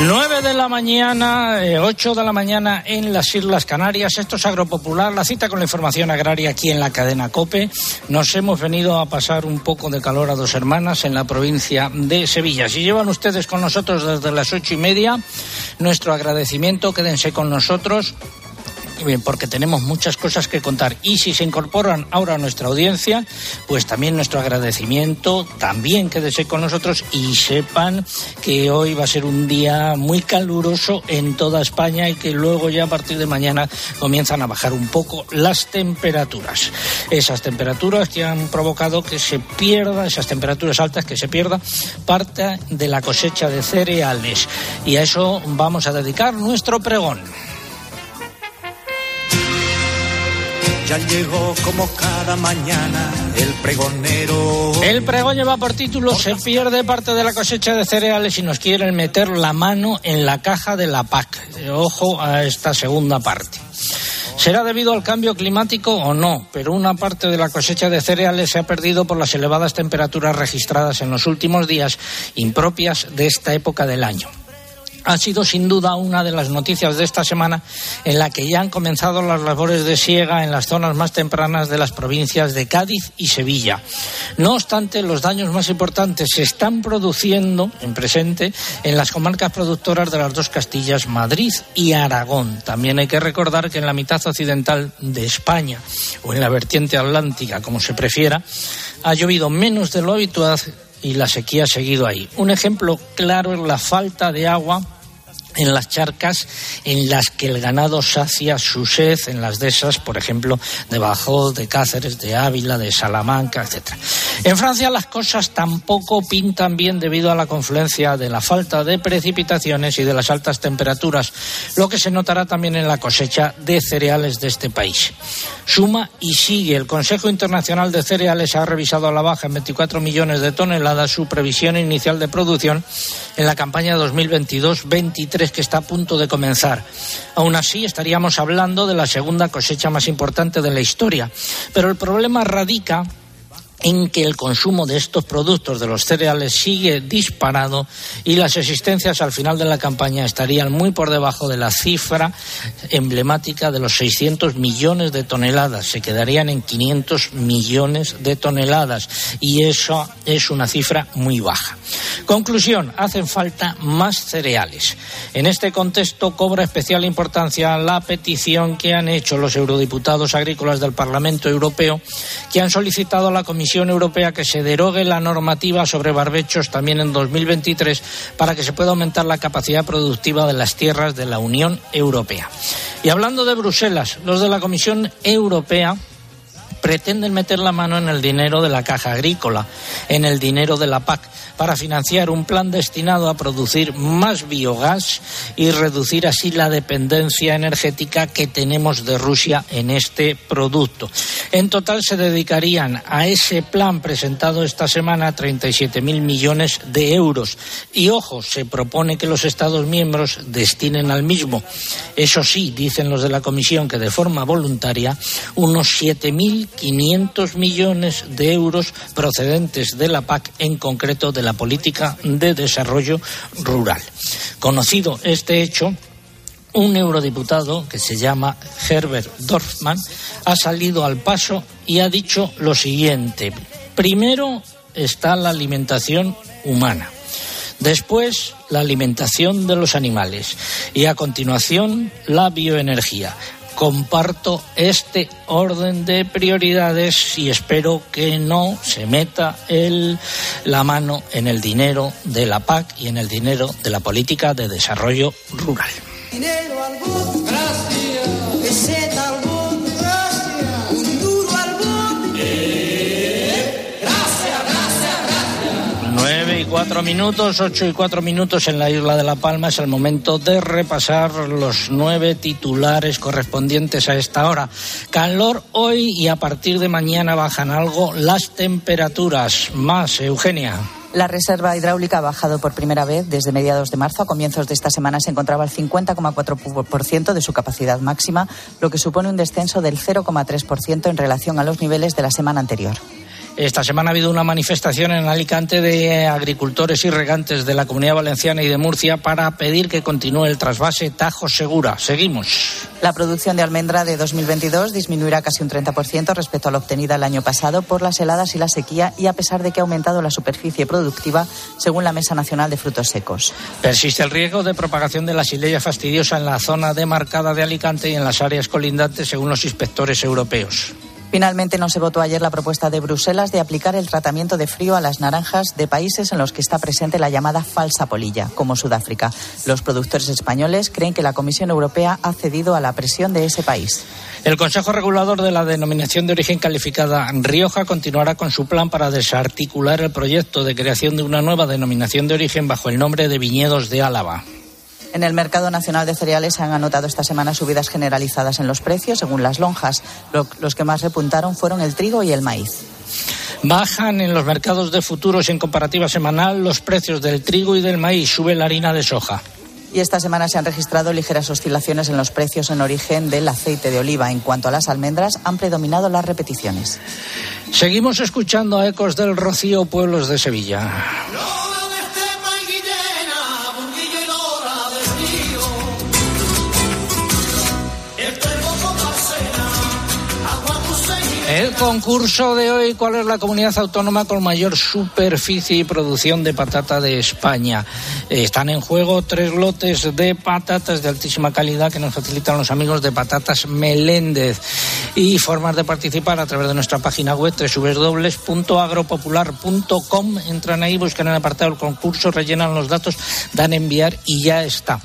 9 de la mañana, 8 eh, de la mañana en las Islas Canarias. Esto es Agropopular, la cita con la información agraria aquí en la cadena COPE. Nos hemos venido a pasar un poco de calor a dos hermanas en la provincia de Sevilla. Si llevan ustedes con nosotros desde las ocho y media, nuestro agradecimiento, quédense con nosotros. Porque tenemos muchas cosas que contar. Y si se incorporan ahora a nuestra audiencia, pues también nuestro agradecimiento, también quédese con nosotros y sepan que hoy va a ser un día muy caluroso en toda España y que luego ya a partir de mañana comienzan a bajar un poco las temperaturas. Esas temperaturas que han provocado que se pierda, esas temperaturas altas, que se pierda parte de la cosecha de cereales. Y a eso vamos a dedicar nuestro pregón. Ya llegó como cada mañana el pregonero. El pregón lleva por título Se pierde parte de la cosecha de cereales y nos quieren meter la mano en la caja de la PAC. Ojo a esta segunda parte. ¿Será debido al cambio climático o no? Pero una parte de la cosecha de cereales se ha perdido por las elevadas temperaturas registradas en los últimos días, impropias de esta época del año ha sido sin duda una de las noticias de esta semana en la que ya han comenzado las labores de siega en las zonas más tempranas de las provincias de Cádiz y Sevilla. No obstante, los daños más importantes se están produciendo en presente en las comarcas productoras de las dos Castillas, Madrid y Aragón. También hay que recordar que en la mitad occidental de España o en la vertiente atlántica, como se prefiera, ha llovido menos de lo habitual y la sequía ha seguido ahí. Un ejemplo claro es la falta de agua en las charcas en las que el ganado sacia su sed, en las dehesas, por ejemplo, de Bajó, de Cáceres, de Ávila, de Salamanca, etc. En Francia las cosas tampoco pintan bien debido a la confluencia de la falta de precipitaciones y de las altas temperaturas, lo que se notará también en la cosecha de cereales de este país. Suma y sigue. El Consejo Internacional de Cereales ha revisado a la baja en 24 millones de toneladas su previsión inicial de producción en la campaña 2022-23 que está a punto de comenzar. Aún así, estaríamos hablando de la segunda cosecha más importante de la historia. Pero el problema radica en que el consumo de estos productos de los cereales sigue disparado y las existencias al final de la campaña estarían muy por debajo de la cifra emblemática de los 600 millones de toneladas. Se quedarían en 500 millones de toneladas y eso es una cifra muy baja. Conclusión, hacen falta más cereales. En este contexto cobra especial importancia la petición que han hecho los eurodiputados agrícolas del Parlamento Europeo que han solicitado a la Comisión Comisión Europea que se derogue la normativa sobre barbechos también en 2023 para que se pueda aumentar la capacidad productiva de las tierras de la Unión Europea. Y hablando de Bruselas, los de la Comisión Europea pretenden meter la mano en el dinero de la caja agrícola, en el dinero de la PAC, para financiar un plan destinado a producir más biogás y reducir así la dependencia energética que tenemos de Rusia en este producto. En total se dedicarían a ese plan presentado esta semana 37.000 millones de euros. Y ojo, se propone que los Estados miembros destinen al mismo. Eso sí, dicen los de la Comisión que de forma voluntaria unos 7.000 500 millones de euros procedentes de la PAC, en concreto de la política de desarrollo rural. Conocido este hecho, un eurodiputado que se llama Herbert Dorfman ha salido al paso y ha dicho lo siguiente. Primero está la alimentación humana. Después, la alimentación de los animales y a continuación, la bioenergía comparto este orden de prioridades y espero que no se meta la mano en el dinero de la PAC y en el dinero de la política de desarrollo rural. 9 y 4 minutos, 8 y 4 minutos en la isla de La Palma. Es el momento de repasar los nueve titulares correspondientes a esta hora. Calor hoy y a partir de mañana bajan algo las temperaturas. Más, Eugenia. La reserva hidráulica ha bajado por primera vez desde mediados de marzo. A comienzos de esta semana se encontraba al 50,4% de su capacidad máxima, lo que supone un descenso del 0,3% en relación a los niveles de la semana anterior. Esta semana ha habido una manifestación en Alicante de agricultores y regantes de la Comunidad Valenciana y de Murcia para pedir que continúe el trasvase Tajo Segura. Seguimos. La producción de almendra de 2022 disminuirá casi un 30% respecto a la obtenida el año pasado por las heladas y la sequía y a pesar de que ha aumentado la superficie productiva, según la Mesa Nacional de Frutos Secos. Persiste el riesgo de propagación de la sileya fastidiosa en la zona demarcada de Alicante y en las áreas colindantes, según los inspectores europeos. Finalmente no se votó ayer la propuesta de Bruselas de aplicar el tratamiento de frío a las naranjas de países en los que está presente la llamada falsa polilla, como Sudáfrica. Los productores españoles creen que la Comisión Europea ha cedido a la presión de ese país. El Consejo Regulador de la Denominación de Origen Calificada Rioja continuará con su plan para desarticular el proyecto de creación de una nueva denominación de origen bajo el nombre de Viñedos de Álava. En el mercado nacional de cereales se han anotado esta semana subidas generalizadas en los precios según las lonjas. Los que más repuntaron fueron el trigo y el maíz. Bajan en los mercados de futuros en comparativa semanal los precios del trigo y del maíz. Sube la harina de soja. Y esta semana se han registrado ligeras oscilaciones en los precios en origen del aceite de oliva. En cuanto a las almendras, han predominado las repeticiones. Seguimos escuchando a ecos del Rocío, pueblos de Sevilla. El concurso de hoy, ¿cuál es la comunidad autónoma con mayor superficie y producción de patata de España? Están en juego tres lotes de patatas de altísima calidad que nos facilitan los amigos de Patatas Meléndez. Y formas de participar a través de nuestra página web www.agropopular.com. Entran ahí, buscan el apartado del concurso, rellenan los datos, dan enviar y ya está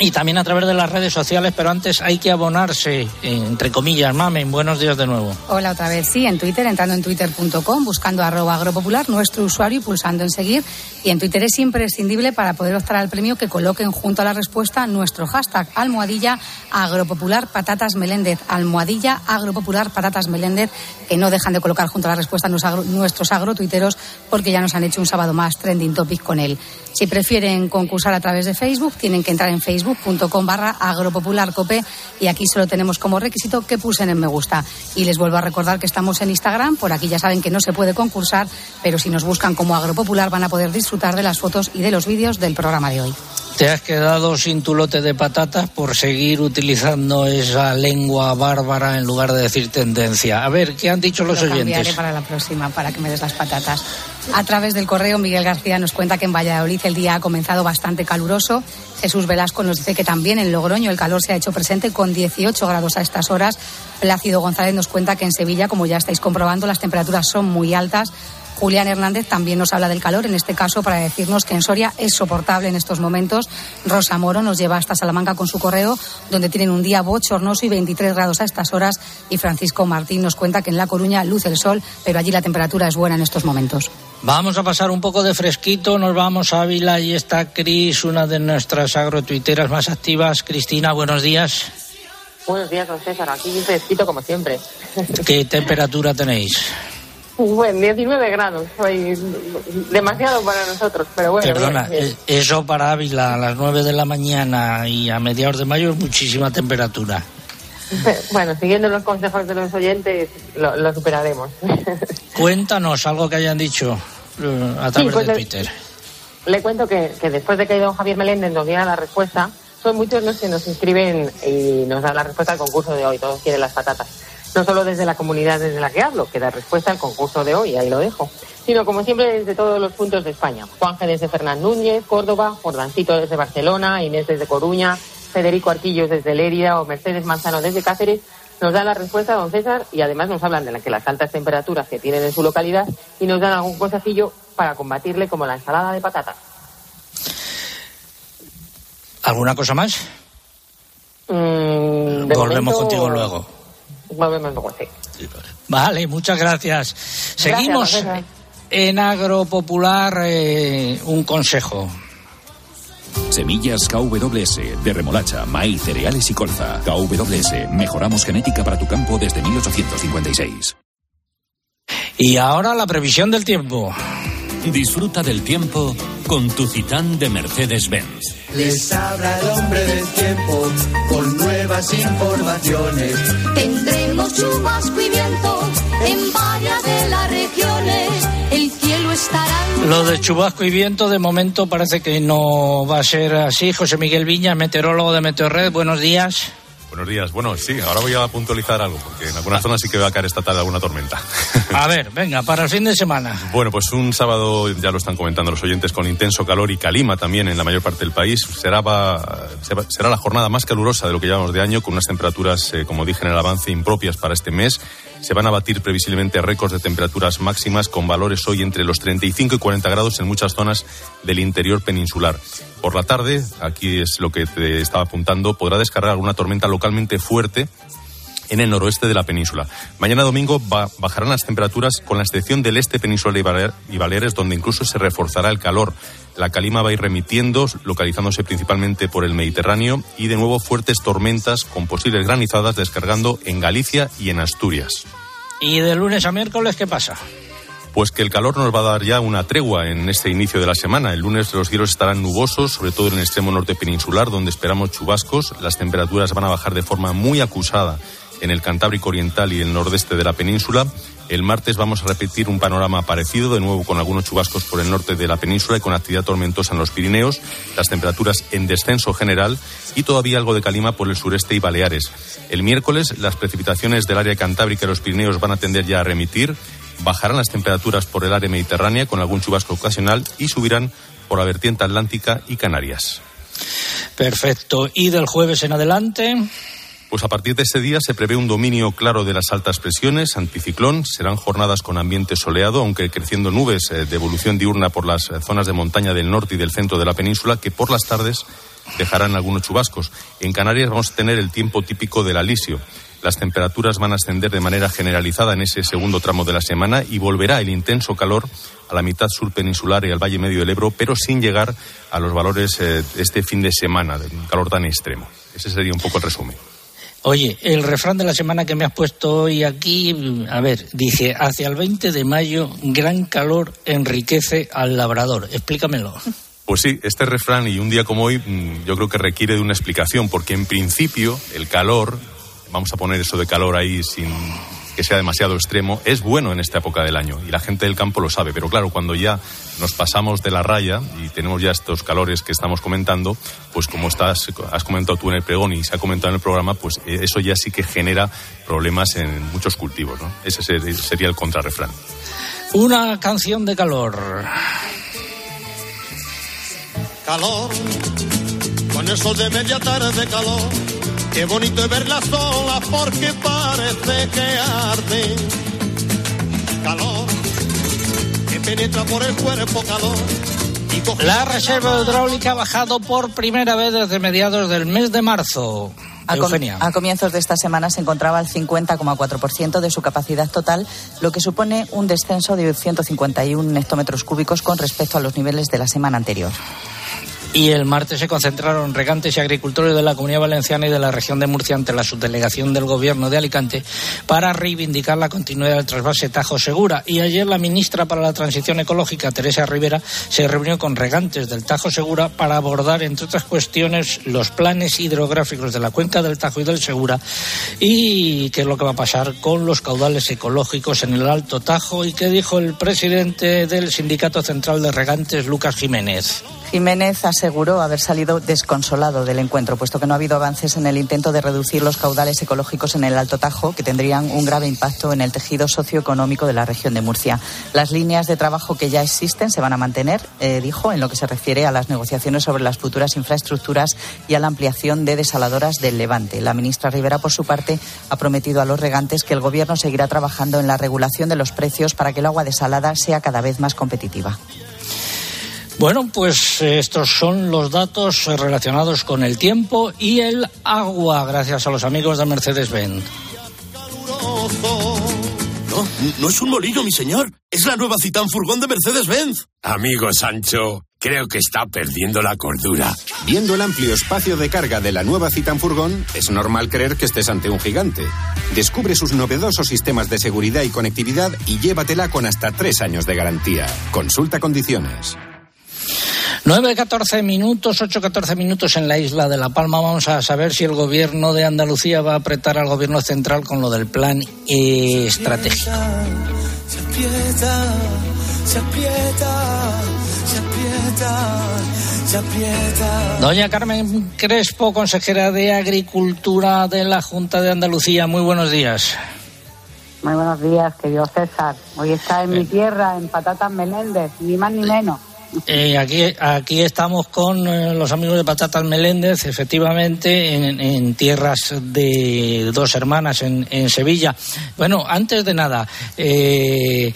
y también a través de las redes sociales, pero antes hay que abonarse, entre comillas, mamen, buenos días de nuevo. Hola otra vez, sí, en Twitter, entrando en twitter.com, buscando arroba agropopular, nuestro usuario y pulsando en seguir. Y en Twitter es imprescindible para poder optar al premio que coloquen junto a la respuesta nuestro hashtag almohadilla agropopular patatas meléndez, almohadilla agropopular patatas meléndez, que no dejan de colocar junto a la respuesta nuestros agrotuiteros porque ya nos han hecho un sábado más trending topic con él. Si prefieren concursar a través de Facebook, tienen que entrar en facebook.com barra agropopularcope y aquí solo tenemos como requisito que pulsen en me gusta. Y les vuelvo a recordar que estamos en Instagram, por aquí ya saben que no se puede concursar, pero si nos buscan como agropopular van a poder disfrutar de las fotos y de los vídeos del programa de hoy. Te has quedado sin tu lote de patatas por seguir utilizando esa lengua bárbara en lugar de decir tendencia. A ver, ¿qué han dicho los Lo oyentes? para la próxima, para que me des las patatas. A través del correo, Miguel García nos cuenta que en Valladolid el día ha comenzado bastante caluroso. Jesús Velasco nos dice que también en Logroño el calor se ha hecho presente con 18 grados a estas horas. Plácido González nos cuenta que en Sevilla, como ya estáis comprobando, las temperaturas son muy altas. Julián Hernández también nos habla del calor, en este caso para decirnos que en Soria es soportable en estos momentos. Rosa Moro nos lleva hasta Salamanca con su correo, donde tienen un día bochornoso y 23 grados a estas horas. Y Francisco Martín nos cuenta que en La Coruña luce el sol, pero allí la temperatura es buena en estos momentos. Vamos a pasar un poco de fresquito, nos vamos a Ávila y está Cris, una de nuestras agrotuiteras más activas. Cristina, buenos días. Buenos días, don César. Aquí fresquito como siempre. ¿Qué temperatura tenéis? Bueno, 19 grados. Soy demasiado para nosotros, pero bueno. Perdona, bien, bien. eh, eso para Ávila a las 9 de la mañana y a mediados de mayo es muchísima temperatura. Bueno, siguiendo los consejos de los oyentes, lo, lo superaremos. Cuéntanos algo que hayan dicho eh, a través pues de Twitter. Le cuento que, que después de que don Javier Meléndez nos diera la respuesta, son muchos los que nos inscriben y nos dan la respuesta al concurso de hoy. Todos quieren las patatas. No solo desde la comunidad desde la que hablo, que da respuesta al concurso de hoy, ahí lo dejo, sino como siempre desde todos los puntos de España. Juanje desde Fernán Núñez, Córdoba, Jordancito desde Barcelona, Inés desde Coruña, Federico Arquillos desde Lérida o Mercedes Manzano desde Cáceres, nos dan la respuesta, don César, y además nos hablan de la que las altas temperaturas que tienen en su localidad y nos dan algún consejillo para combatirle como la ensalada de patatas. ¿Alguna cosa más? Mm, Volvemos momento- contigo luego. Volvemos luego, sí. Vale, muchas gracias. Seguimos Gracias, en Agro Popular. eh, un consejo. Semillas KWS de remolacha, maíz, cereales y colza. KWS, mejoramos genética para tu campo desde 1856. Y ahora la previsión del tiempo. Disfruta del tiempo con tu Citán de Mercedes-Benz. Les habla el hombre del tiempo con nuevas informaciones. Tendremos chubasco y viento en varias de las regiones. Lo de chubasco y viento de momento parece que no va a ser así. José Miguel Viña, meteorólogo de Meteorred, buenos días. Buenos días. Bueno, sí, ahora voy a puntualizar algo, porque en algunas zonas sí que va a caer esta tarde alguna tormenta. A ver, venga, para el fin de semana. Bueno, pues un sábado, ya lo están comentando los oyentes, con intenso calor y calima también en la mayor parte del país. Será, va, será la jornada más calurosa de lo que llevamos de año, con unas temperaturas, eh, como dije en el avance, impropias para este mes. Se van a batir previsiblemente récords de temperaturas máximas con valores hoy entre los 35 y 40 grados en muchas zonas del interior peninsular. Por la tarde, aquí es lo que te estaba apuntando, podrá descargar alguna tormenta localmente fuerte en el noroeste de la península. Mañana domingo bajarán las temperaturas con la excepción del este peninsular y Baleares, donde incluso se reforzará el calor. La calima va a ir remitiendo, localizándose principalmente por el Mediterráneo, y de nuevo fuertes tormentas con posibles granizadas descargando en Galicia y en Asturias. ¿Y de lunes a miércoles qué pasa? Pues que el calor nos va a dar ya una tregua en este inicio de la semana. El lunes los cielos estarán nubosos, sobre todo en el extremo norte peninsular, donde esperamos chubascos. Las temperaturas van a bajar de forma muy acusada en el Cantábrico Oriental y el nordeste de la península. El martes vamos a repetir un panorama parecido, de nuevo con algunos chubascos por el norte de la península y con actividad tormentosa en los Pirineos, las temperaturas en descenso general y todavía algo de calima por el sureste y Baleares. El miércoles las precipitaciones del área cantábrica y los Pirineos van a tender ya a remitir bajarán las temperaturas por el área mediterránea con algún chubasco ocasional y subirán por la vertiente atlántica y Canarias. Perfecto. ¿Y del jueves en adelante? Pues a partir de ese día se prevé un dominio claro de las altas presiones, anticiclón, serán jornadas con ambiente soleado, aunque creciendo nubes eh, de evolución diurna por las eh, zonas de montaña del norte y del centro de la península, que por las tardes dejarán algunos chubascos. En Canarias vamos a tener el tiempo típico del alisio. Las temperaturas van a ascender de manera generalizada en ese segundo tramo de la semana y volverá el intenso calor a la mitad sur peninsular y al Valle Medio del Ebro, pero sin llegar a los valores eh, este fin de semana, de un calor tan extremo. Ese sería un poco el resumen. Oye, el refrán de la semana que me has puesto hoy aquí, a ver, dice, hacia el 20 de mayo, gran calor enriquece al labrador. Explícamelo. Pues sí, este refrán y un día como hoy mm, yo creo que requiere de una explicación, porque en principio el calor vamos a poner eso de calor ahí sin que sea demasiado extremo, es bueno en esta época del año y la gente del campo lo sabe, pero claro, cuando ya nos pasamos de la raya y tenemos ya estos calores que estamos comentando, pues como estás, has comentado tú en el pregón y se ha comentado en el programa, pues eh, eso ya sí que genera problemas en muchos cultivos, ¿no? Ese sería el contrarrefrán. Una canción de calor. Calor, con el sol de media tarde calor Qué bonito es verla sola porque parece que arde. Calor que penetra por el cuerpo calor. La reserva hidráulica ha bajado por primera vez desde mediados del mes de marzo. A, a, comienzos de esta semana se encontraba al 50,4% de su capacidad total, lo que supone un descenso de 151 hectómetros cúbicos con respecto a los niveles de la semana anterior. Y el martes se concentraron regantes y agricultores de la Comunidad Valenciana y de la región de Murcia ante la subdelegación del Gobierno de Alicante para reivindicar la continuidad del trasvase Tajo Segura. Y ayer la ministra para la Transición Ecológica, Teresa Rivera, se reunió con regantes del Tajo Segura para abordar, entre otras cuestiones, los planes hidrográficos de la cuenca del Tajo y del Segura y qué es lo que va a pasar con los caudales ecológicos en el Alto Tajo y qué dijo el presidente del Sindicato Central de Regantes, Lucas Jiménez. Jiménez aseguró haber salido desconsolado del encuentro, puesto que no ha habido avances en el intento de reducir los caudales ecológicos en el Alto Tajo, que tendrían un grave impacto en el tejido socioeconómico de la región de Murcia. Las líneas de trabajo que ya existen se van a mantener, eh, dijo, en lo que se refiere a las negociaciones sobre las futuras infraestructuras y a la ampliación de desaladoras del Levante. La ministra Rivera, por su parte, ha prometido a los regantes que el Gobierno seguirá trabajando en la regulación de los precios para que el agua desalada sea cada vez más competitiva. Bueno, pues estos son los datos relacionados con el tiempo y el agua, gracias a los amigos de Mercedes-Benz. No, no es un molino, mi señor. Es la nueva Citán Furgón de Mercedes-Benz. Amigo Sancho, creo que está perdiendo la cordura. Viendo el amplio espacio de carga de la nueva Citan Furgón, es normal creer que estés ante un gigante. Descubre sus novedosos sistemas de seguridad y conectividad y llévatela con hasta tres años de garantía. Consulta condiciones. 9-14 minutos, 8-14 minutos en la isla de La Palma. Vamos a saber si el gobierno de Andalucía va a apretar al gobierno central con lo del plan estratégico. Se aprieta, se aprieta, se aprieta, se aprieta. Doña Carmen Crespo, consejera de Agricultura de la Junta de Andalucía. Muy buenos días. Muy buenos días, querido César. Hoy está en mi tierra, en Patatas Meléndez, ni más ni menos. Eh, aquí, aquí estamos con eh, los amigos de Patatas Meléndez, efectivamente, en, tierras de dos hermanas en, Sevilla. Bueno, antes de nada, eh,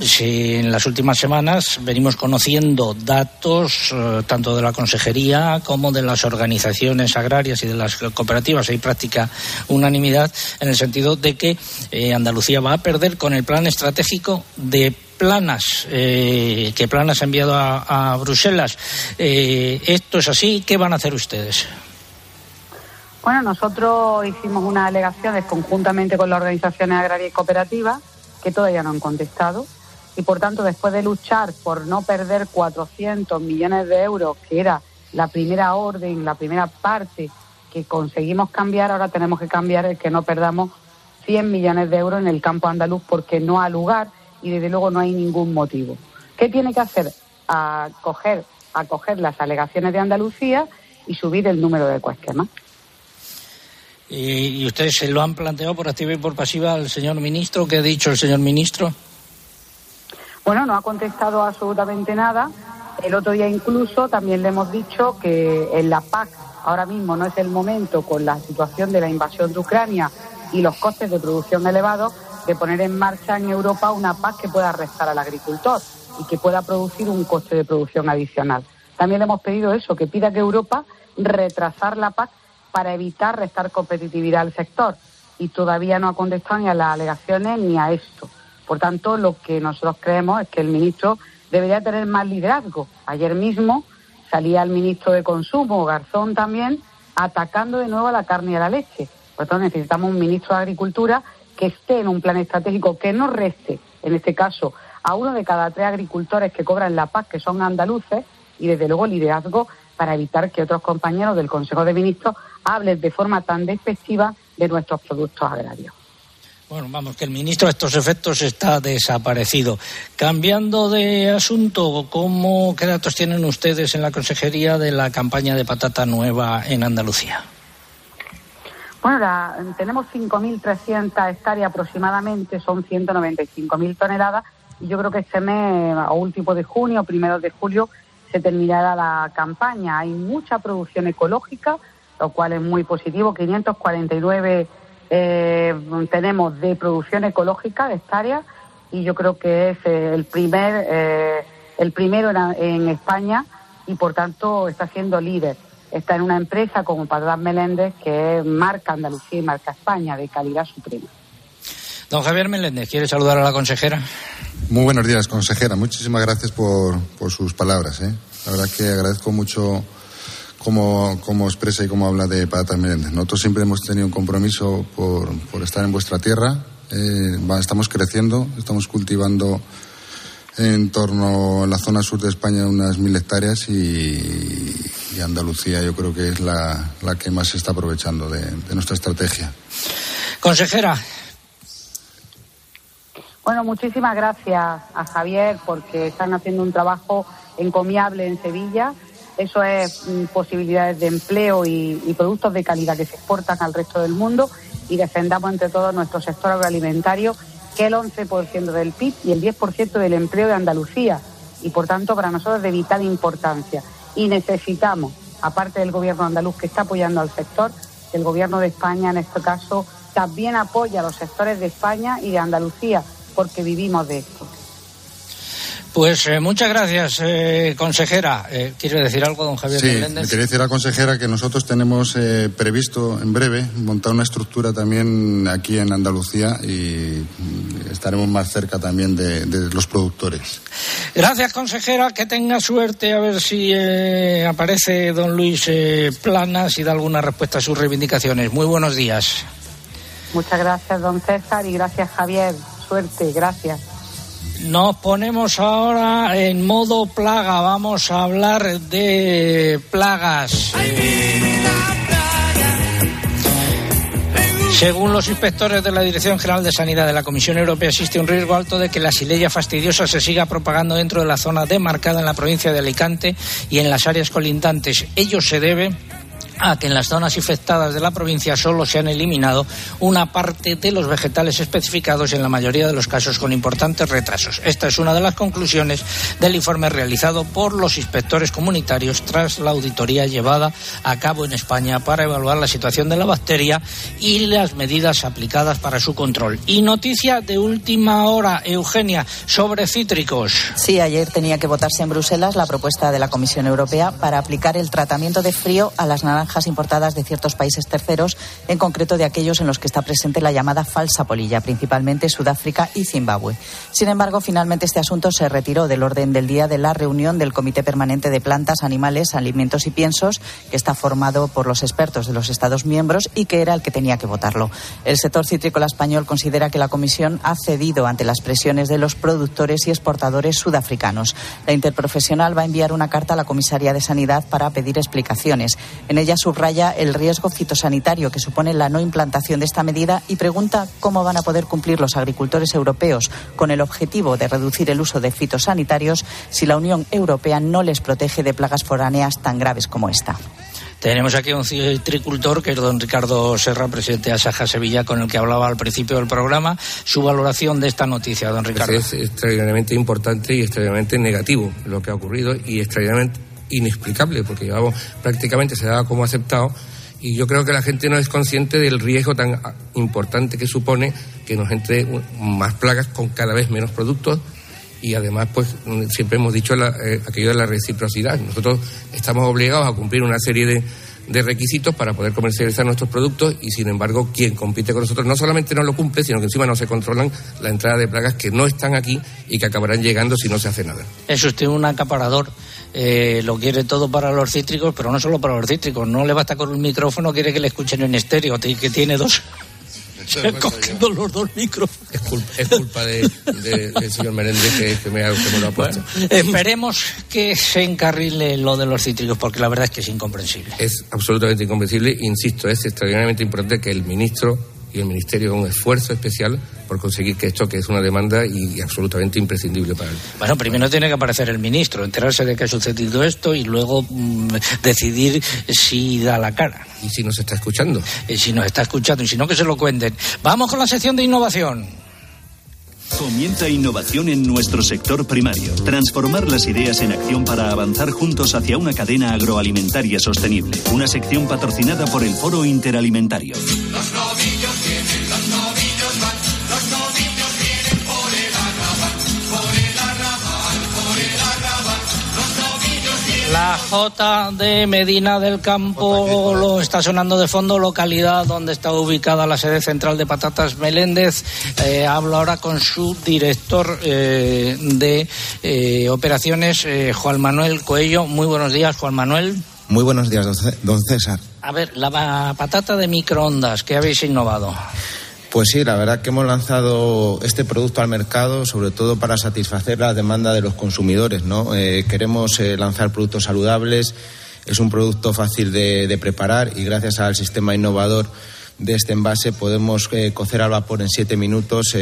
Sí, en las últimas semanas venimos conociendo datos eh, tanto de la consejería como de las organizaciones agrarias y de las cooperativas. Hay práctica unanimidad en el sentido de que Andalucía va a perder con el plan estratégico de planas eh, que Planas ha enviado a, Bruselas. Eh, ¿Esto es así? ¿Qué van a hacer ustedes? Bueno, nosotros hicimos unas alegaciones conjuntamente con las organizaciones agrarias y cooperativas que todavía no han contestado y por tanto después de luchar por no perder 400 millones de euros, que era la primera orden, la primera parte que conseguimos cambiar, ahora tenemos que cambiar el que no perdamos 100 millones de euros en el campo andaluz porque no ha lugar y desde luego no hay ningún motivo. ¿Qué tiene que hacer? Acoger, acoger las alegaciones de Andalucía y subir el número de coesquemas. ¿Y, ¿Y ustedes se lo han planteado por activa y por pasiva al señor ministro? ¿Qué ha dicho el señor ministro? Bueno, no ha contestado absolutamente nada. El otro día incluso también le hemos dicho que en la PAC ahora mismo no es el momento con la situación de la invasión de Ucrania y los costes de producción elevados de poner en marcha en Europa una PAC que pueda restar al agricultor y que pueda producir un coste de producción adicional. También le hemos pedido eso, que pida que Europa retrasar la PAC para evitar restar competitividad al sector y todavía no ha contestado ni a las alegaciones ni a esto. Por tanto, lo que nosotros creemos es que el ministro debería tener más liderazgo. Ayer mismo salía el ministro de Consumo, Garzón también, atacando de nuevo a la carne y a la leche. Por tanto, necesitamos un ministro de Agricultura que esté en un plan estratégico que no reste, en este caso, a uno de cada tres agricultores que cobran la PAC, que son andaluces, y desde luego liderazgo para evitar que otros compañeros del Consejo de Ministros hablen de forma tan despectiva de nuestros productos agrarios. Bueno, vamos, que el ministro de estos efectos está desaparecido. Cambiando de asunto, ¿cómo, ¿qué datos tienen ustedes en la consejería de la campaña de patata nueva en Andalucía? Bueno, la, tenemos 5.300 hectáreas aproximadamente, son 195.000 toneladas, y yo creo que este mes, a último de junio, primero de julio, se terminará la campaña. Hay mucha producción ecológica, lo cual es muy positivo, 549 eh, tenemos de producción ecológica de hectáreas y yo creo que es eh, el primer eh, el primero en, en, España y por tanto está siendo líder. Está en una empresa como Padrón Meléndez que es marca Andalucía y marca España de calidad suprema. Don Javier Meléndez, ¿quiere saludar a la consejera? Muy buenos días, consejera. Muchísimas gracias por, por sus palabras. ¿eh? La verdad que agradezco mucho cómo, cómo expresa y cómo habla de Patatas Meléndez. Nosotros siempre hemos tenido un compromiso por, por estar en vuestra tierra. Eh, estamos creciendo, estamos cultivando en torno a la zona sur de España unas mil hectáreas y, y Andalucía yo creo que es la, la que más se está aprovechando de, de nuestra estrategia. Consejera, bueno, muchísimas gracias a Javier porque están haciendo un trabajo encomiable en Sevilla. Eso es mm, posibilidades de empleo y, y, productos de calidad que se exportan al resto del mundo y defendamos entre todos nuestro sector agroalimentario, que el 11% del PIB y el 10% del empleo de Andalucía. Y por tanto, para nosotros de vital importancia. Y necesitamos, aparte del gobierno andaluz que está apoyando al sector, el gobierno de España, en este caso, también apoya a los sectores de España y de Andalucía porque vivimos de esto. Pues eh, muchas gracias, eh, consejera. Eh, ¿Quiere decir algo, don Javier sí, Meléndez? quería decir a la consejera que nosotros tenemos eh, previsto en breve montar una estructura también aquí en Andalucía y estaremos más cerca también de, de los productores. Gracias, consejera. Que tenga suerte a ver si eh, aparece don Luis eh, Planas y da alguna respuesta a sus reivindicaciones. Muy buenos días. Muchas gracias, don César, y gracias, Javier. Suerte, gracias. Nos ponemos ahora en modo plaga. Vamos a hablar de plagas. Según los inspectores de la Dirección General de Sanidad de la Comisión Europea, existe un riesgo alto de que la sileya fastidiosa se siga propagando dentro de la zona demarcada en la provincia de Alicante y en las áreas colindantes. Ello se debe a que en las zonas infectadas de la provincia solo se han eliminado una parte de los vegetales especificados en la mayoría de los casos con importantes retrasos. Esta es una de las conclusiones del informe realizado por los inspectores comunitarios tras la auditoría llevada a cabo en España para evaluar la situación de la bacteria y las medidas aplicadas para su control. Y noticia de última hora, Eugenia, sobre cítricos. Sí, ayer tenía que votarse en Bruselas la propuesta de la Comisión Europea para aplicar el tratamiento de frío a las naranjas importadas de ciertos países terceros, en concreto de aquellos en los que está presente la llamada falsa polilla, principalmente Sudáfrica y Zimbabue. Sin embargo, finalmente este asunto se retiró del orden del día de la reunión del Comité Permanente de Plantas, Animales, Alimentos y Piensos, que está formado por los expertos de los Estados miembros y que era el que tenía que votarlo. El sector citrícola español considera que la Comisión ha cedido ante las presiones de los productores y exportadores sudafricanos. La interprofesional va a enviar una carta a la comisaria de Sanidad para pedir explicaciones. En ella subraya el riesgo fitosanitario que supone la no implantación de esta medida y pregunta cómo van a poder cumplir los agricultores europeos con el objetivo de reducir el uso de fitosanitarios si la Unión Europea no les protege de plagas foráneas tan graves como esta. Tenemos aquí un citricultor que es don Ricardo Serra, presidente de Asaja Sevilla, con el que hablaba al principio del programa. Su valoración de esta noticia, don Ricardo. Es extraordinariamente importante y extraordinariamente negativo lo que ha ocurrido y extraordinariamente inexplicable, porque llevamos prácticamente se daba como aceptado y yo creo que la gente no es consciente del riesgo tan importante que supone que nos entre más plagas con cada vez menos productos y además pues siempre hemos dicho eh, aquello de la reciprocidad. Nosotros estamos obligados a cumplir una serie de, requisitos para poder comercializar nuestros productos y sin embargo quien compite con nosotros no solamente no lo cumple, sino que encima no se controlan la entrada de plagas que no están aquí y que acabarán llegando si no se hace nada. Es usted un acaparador, eh, lo quiere todo para los cítricos, pero no solo para los cítricos, no le basta con un micrófono, quiere que le escuchen en estéreo, que tiene dos cogiendo los dos micrófonos. Es culpa, es culpa de, del señor Menéndez que, me, lo ha puesto. esperemos que se encarrile lo de los cítricos, porque la verdad es que es incomprensible. Es absolutamente incomprensible. Insisto, es extraordinariamente importante que el ministro y el Ministerio un esfuerzo especial por conseguir que esto, que es una demanda y, absolutamente imprescindible para él. Bueno, primero tiene que aparecer el ministro, enterarse de que ha sucedido esto y luego mm, decidir si da la cara. ¿Y si nos está escuchando? Y si nos está escuchando, y si no, que se lo cuenten. Vamos con la sección de innovación. Comienza innovación en nuestro sector primario. Transformar las ideas en acción para avanzar juntos hacia una cadena agroalimentaria sostenible. Una sección patrocinada por el Foro Interalimentario. La J de Medina del Campo lo está sonando de fondo, localidad donde está ubicada la sede central de Patatas Meléndez. Eh, hablo ahora con su director eh, de eh, operaciones, Juan Manuel Coello. Muy buenos días, Juan Manuel. Muy buenos días, don César. A ver, la patata de microondas, ¿qué habéis innovado? Pues sí, la verdad que hemos lanzado este producto al mercado sobre todo para satisfacer la demanda de los consumidores. ¿no? Eh, queremos eh, lanzar productos saludables, es un producto fácil de, preparar y gracias al sistema innovador de este envase podemos eh, cocer al vapor en siete minutos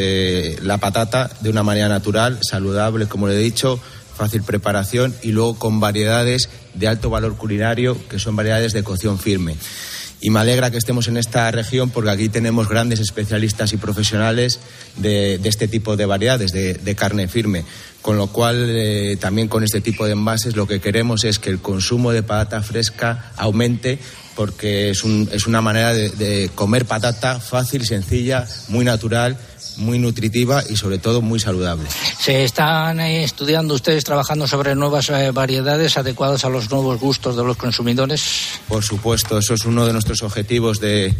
la patata de una manera natural, saludable, como le he dicho, fácil preparación y luego con variedades de alto valor culinario que son variedades de cocción firme y me alegra que estemos en esta región porque aquí tenemos grandes especialistas y profesionales de, este tipo de variedades de, carne firme. Con lo cual, eh, también con este tipo de envases, lo que queremos es que el consumo de patata fresca aumente porque es, es una manera de comer patata fácil, sencilla, muy natural muy nutritiva y sobre todo muy saludable. ¿Se están eh, estudiando ustedes trabajando sobre nuevas eh, variedades adecuadas a los nuevos gustos de los consumidores? Por supuesto, eso es uno de nuestros objetivos de,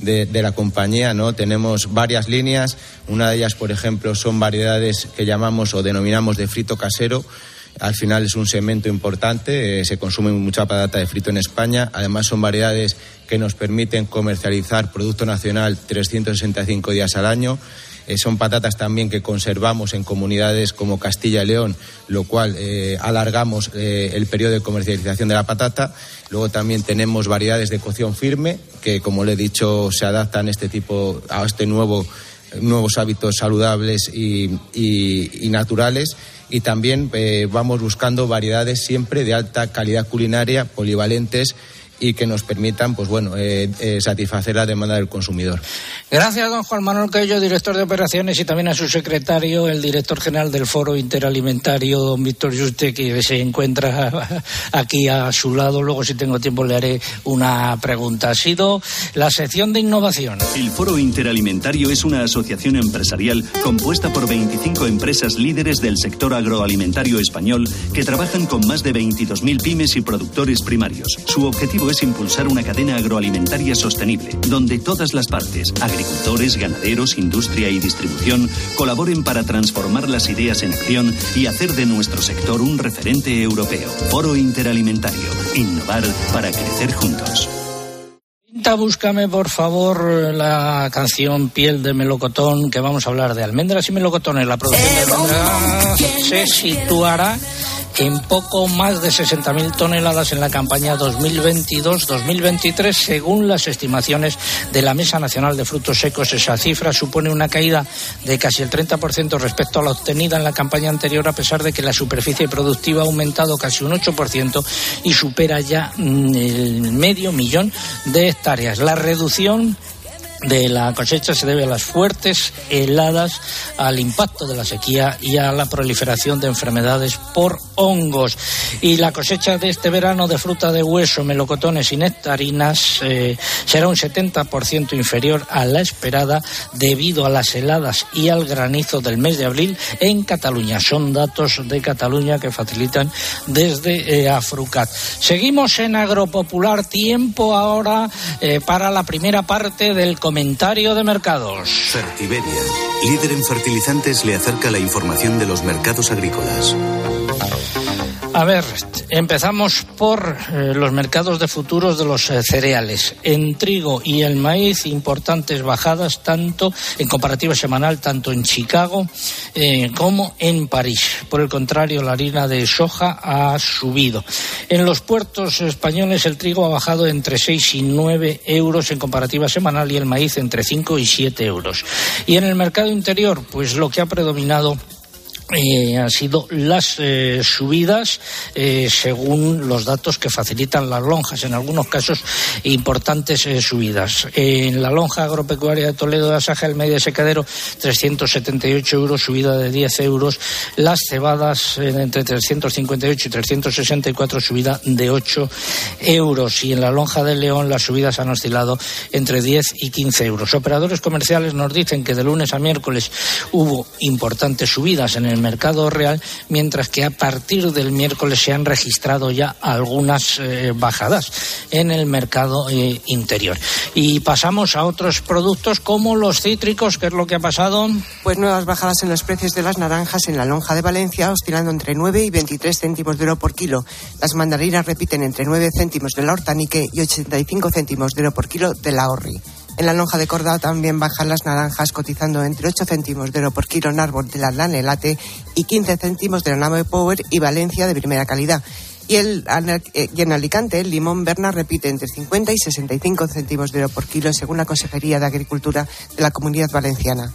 de, la compañía, ¿no? Tenemos varias líneas, una de ellas, por ejemplo, son variedades que llamamos o denominamos de frito casero. Al final es un segmento importante, eh, se consume mucha patata de frito en España. Además son variedades que nos permiten comercializar producto nacional 365 días al año Eh, son patatas también que conservamos en comunidades como Castilla y León, lo cual eh, alargamos eh, el periodo de comercialización de la patata. Luego también tenemos variedades de cocción firme que, como le he dicho, se adaptan a este tipo, a este nuevo nuevos hábitos saludables y, y, naturales y también vamos buscando variedades siempre de alta calidad culinaria, polivalentes y que nos permitan, pues bueno, eh, eh, satisfacer la demanda del consumidor. Gracias, don Juan Manuel Cayo, director de operaciones, y también a su secretario, el director general del Foro Interalimentario, don Víctor Juste, que se encuentra aquí a su lado. Luego, si tengo tiempo, le haré una pregunta. Ha sido la sección de innovación. El Foro Interalimentario es una asociación empresarial compuesta por 25 empresas líderes del sector agroalimentario español que trabajan con más de 22.000 pymes y productores primarios. Su objetivo es impulsar una cadena agroalimentaria sostenible, donde todas las partes, agricultores, ganaderos, industria y distribución, colaboren para transformar las ideas en acción y hacer de nuestro sector un referente europeo. Foro Interalimentario. Innovar para crecer juntos. Pinta, búscame por favor la canción Piel de Melocotón, que vamos a hablar de almendras y melocotones. La producción de almendras se situará en poco más de 60.000 toneladas en la campaña 2022-2023, según las estimaciones de la Mesa Nacional de Frutos Secos. Esa cifra supone una caída de casi el 30% respecto a la obtenida en la campaña anterior, a pesar de que la superficie productiva ha aumentado casi un 8% y supera ya mm, el medio millón de hectáreas. La reducción de la cosecha se debe a las fuertes heladas, al impacto de la sequía y a la proliferación de enfermedades por hongos. Y la cosecha de este verano de fruta de hueso, melocotones y nectarinas eh, será un 70% inferior a la esperada debido a las heladas y al granizo del mes de abril en Cataluña. Son datos de Cataluña que facilitan desde eh, Afrucat. Seguimos en Agropopular. Tiempo ahora eh, para la primera parte del comentario de mercados. Fertiberia, líder en fertilizantes, le acerca la información de los mercados agrícolas. A ver, empezamos por eh, los mercados de futuros de los eh, cereales. En trigo y el maíz, importantes bajadas tanto en comparativa semanal, tanto en Chicago eh, como en París. Por el contrario, la harina de soja ha subido. En los puertos españoles, el trigo ha bajado entre 6 y 9 euros en comparativa semanal y el maíz entre 5 y 7 euros. Y en el mercado interior, pues lo que ha predominado eh, han sido las eh, subidas eh, según los datos que facilitan las lonjas, en algunos casos importantes subidas. En la lonja agropecuaria de Toledo de Asaja, el medio secadero, 378 euros, subida de 10 euros. Las cebadas entre 358 y 364, subida de 8 euros. Y en la lonja de León, las subidas han oscilado entre 10 y 15 euros. Operadores comerciales nos dicen que de lunes a miércoles hubo importantes subidas en el mercado real, mientras que a partir del miércoles se han registrado ya algunas eh, bajadas en el mercado eh, interior. Y pasamos a otros productos como los cítricos, ¿qué es lo que ha pasado? Pues nuevas bajadas en los precios de las naranjas en la lonja de Valencia, oscilando entre 9 y 23 céntimos de euro por kilo. Las mandarinas repiten entre 9 céntimos de la hortanique y 85 céntimos de euro por kilo de la horri. En la lonja de Córdoba también bajan las naranjas, cotizando entre 8 céntimos de euro por kilo en árbol de la Lanelate y 15 céntimos de la Nave Power y Valencia de primera calidad. Y, el, y en Alicante, el limón Berna repite entre 50 y 65 céntimos de euro por kilo, según la Consejería de Agricultura de la Comunidad Valenciana.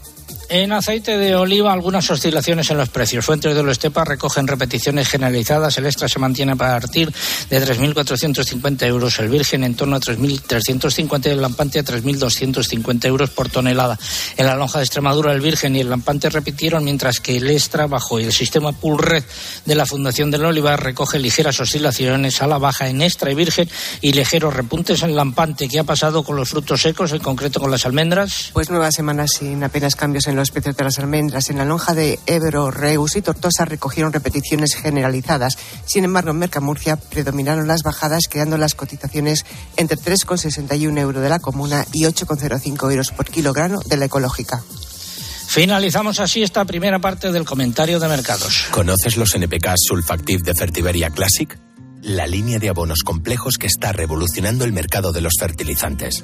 En aceite de oliva, algunas oscilaciones en los precios. Fuentes de Estepa recogen repeticiones generalizadas. El extra se mantiene a partir de 3.450 euros. El virgen en torno a 3.350 y el lampante a 3.250 euros por tonelada. En la lonja de Extremadura, el virgen y el lampante repitieron, mientras que el extra bajó. Y el sistema Pull Red de la Fundación del Olivar recoge ligeras oscilaciones a la baja en extra y virgen y ligeros repuntes en lampante. ¿Qué ha pasado con los frutos secos, en concreto con las almendras? Pues nuevas semanas sin apenas cambios en los precios de las almendras. En la lonja de Ebro, Reus y Tortosa recogieron repeticiones generalizadas. Sin embargo, en Mercamurcia predominaron las bajadas, quedando las cotizaciones entre 3,61 euros de la comuna y 8,05 euros por kilogramo de la ecológica. Finalizamos así esta primera parte del comentario de mercados. ¿Conoces los NPK Sulfactive de Fertiberia Classic? La línea de abonos complejos que está revolucionando el mercado de los fertilizantes.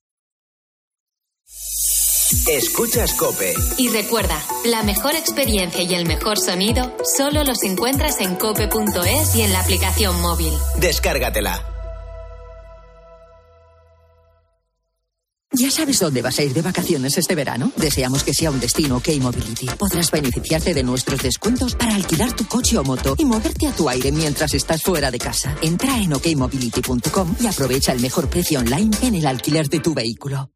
Escuchas Cope. Y recuerda, la mejor experiencia y el mejor sonido solo los encuentras en cope.es y en la aplicación móvil. Descárgatela. ¿Ya sabes dónde vas a ir de vacaciones este verano? Deseamos que sea un destino K-Mobility. Podrás beneficiarte de nuestros descuentos para alquilar tu coche o moto y moverte a tu aire mientras estás fuera de casa. Entra en okmobility.com y aprovecha el mejor precio online en el alquiler de tu vehículo.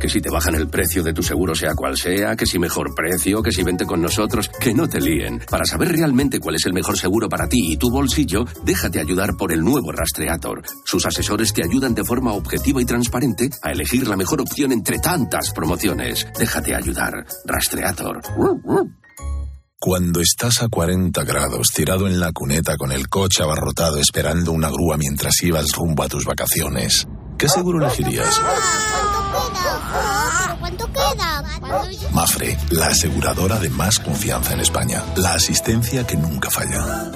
Que si te bajan el precio de tu seguro sea cual sea, que si mejor precio, que si vente con nosotros, que no te líen. Para saber realmente cuál es el mejor seguro para ti y tu bolsillo, déjate ayudar por el nuevo Rastreator. Sus asesores te ayudan de forma objetiva y transparente a elegir la mejor opción entre tantas promociones. Déjate ayudar. Rastreator. Cuando estás a 40 grados, tirado en la cuneta con el coche abarrotado esperando una grúa mientras ibas rumbo a tus vacaciones, ¿qué seguro elegirías? ¿Cuánto queda? Mafre, la aseguradora de más confianza en España. La asistencia que nunca falla.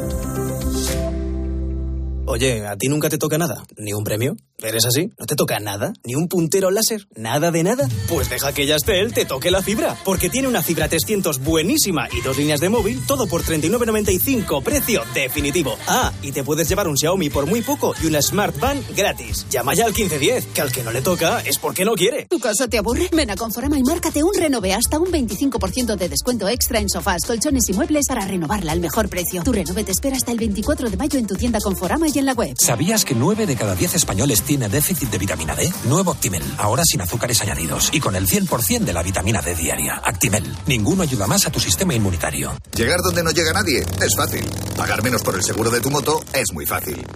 Oye, ¿a ti nunca te toca nada? ¿Ni un premio? ¿Eres así? ¿No te toca nada? ¿Ni un puntero láser? ¿Nada de nada? Pues deja que Yastel te toque la fibra, porque tiene una fibra 300 buenísima y dos líneas de móvil, todo por 39.95, precio definitivo. Ah, y te puedes llevar un Xiaomi por muy poco y una Smart Van gratis. Llama ya al 1510, que al que no le toca es porque no quiere. ¿Tu casa te aburre? Ven a Conforama y márcate un renove hasta un 25% de descuento extra en sofás, colchones y muebles para renovarla al mejor precio. Tu renove te espera hasta el 24 de mayo en tu tienda Conforama y en la web. ¿Sabías que 9 de cada 10 españoles tiene déficit de vitamina D? Nuevo Actimel, ahora sin azúcares añadidos y con el 100% de la vitamina D diaria. Actimel, ninguno ayuda más a tu sistema inmunitario. Llegar donde no llega nadie es fácil. Pagar menos por el seguro de tu moto es muy fácil.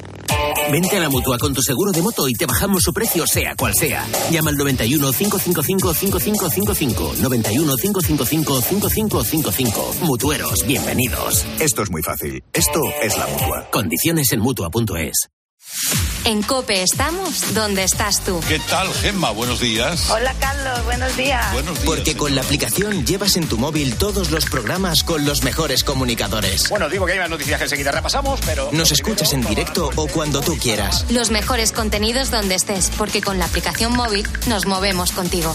Vente a la mutua con tu seguro de moto y te bajamos su precio, sea cual sea. Llama al 91 555 5555. 91 555 5555. Mutueros, bienvenidos. Esto es muy fácil. Esto es la mutua. Condiciones en mutua.es. En Cope estamos donde estás tú. ¿Qué tal, Gemma? Buenos días. Hola, Carlos. Buenos días. Buenos días. Porque con la aplicación llevas en tu móvil todos los programas con los mejores comunicadores. Bueno, digo que hay más noticias que enseguida repasamos, pero... Nos escuchas en directo o cuando tú quieras. Los mejores contenidos donde estés, porque con la aplicación móvil nos movemos contigo.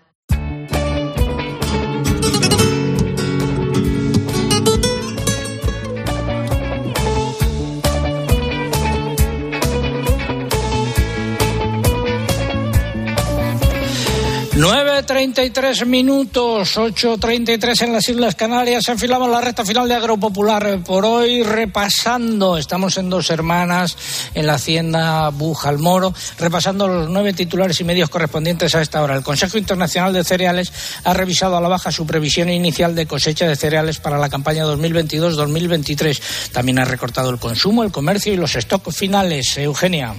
Nueve treinta y tres minutos, ocho treinta y tres en las Islas Canarias. Enfilamos la recta final de Agropopular por hoy, repasando. Estamos en dos hermanas en la hacienda Bujalmoro, repasando los nueve titulares y medios correspondientes a esta hora. El Consejo Internacional de Cereales ha revisado a la baja su previsión inicial de cosecha de cereales para la campaña 2022-2023. También ha recortado el consumo, el comercio y los stocks finales. Eugenia.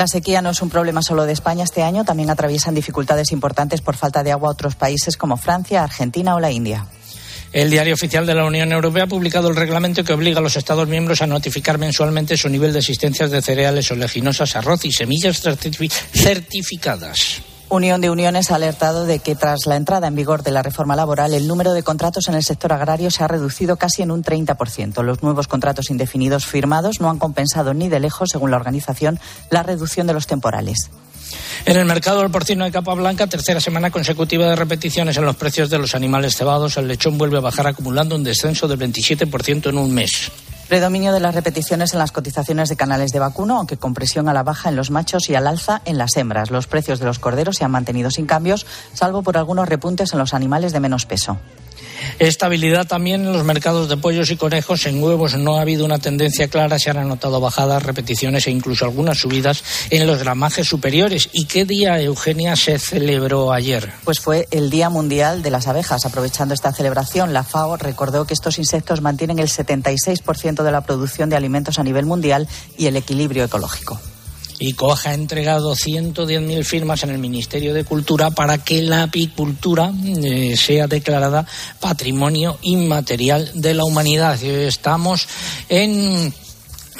La sequía no es un problema solo de España este año, también atraviesan dificultades importantes por falta de agua otros países como Francia, Argentina o la India. El Diario Oficial de la Unión Europea ha publicado el reglamento que obliga a los Estados miembros a notificar mensualmente su nivel de existencias de cereales oleaginosas, arroz y semillas certifi- certificadas. Unión de Uniones ha alertado de que tras la entrada en vigor de la reforma laboral, el número de contratos en el sector agrario se ha reducido casi en un 30%. Los nuevos contratos indefinidos firmados no han compensado ni de lejos, según la organización, la reducción de los temporales. En el mercado del porcino de capa blanca, tercera semana consecutiva de repeticiones en los precios de los animales cebados, el lechón vuelve a bajar acumulando un descenso del 27% en un mes. Predominio de las repeticiones en las cotizaciones de canales de vacuno, aunque con presión a la baja en los machos y al alza en las hembras. Los precios de los corderos se han mantenido sin cambios, salvo por algunos repuntes en los animales de menos peso. Estabilidad también en los mercados de pollos y conejos. En huevos no ha habido una tendencia clara. Se han anotado bajadas, repeticiones e incluso algunas subidas en los gramajes superiores. ¿Y qué día, Eugenia, se celebró ayer? Pues fue el Día Mundial de las Abejas. Aprovechando esta celebración, la FAO recordó que estos insectos mantienen el 76% de la producción de alimentos a nivel mundial y el equilibrio ecológico y Coja ha entregado 110.000 firmas en el Ministerio de Cultura para que la apicultura eh, sea declarada patrimonio inmaterial de la humanidad. Estamos en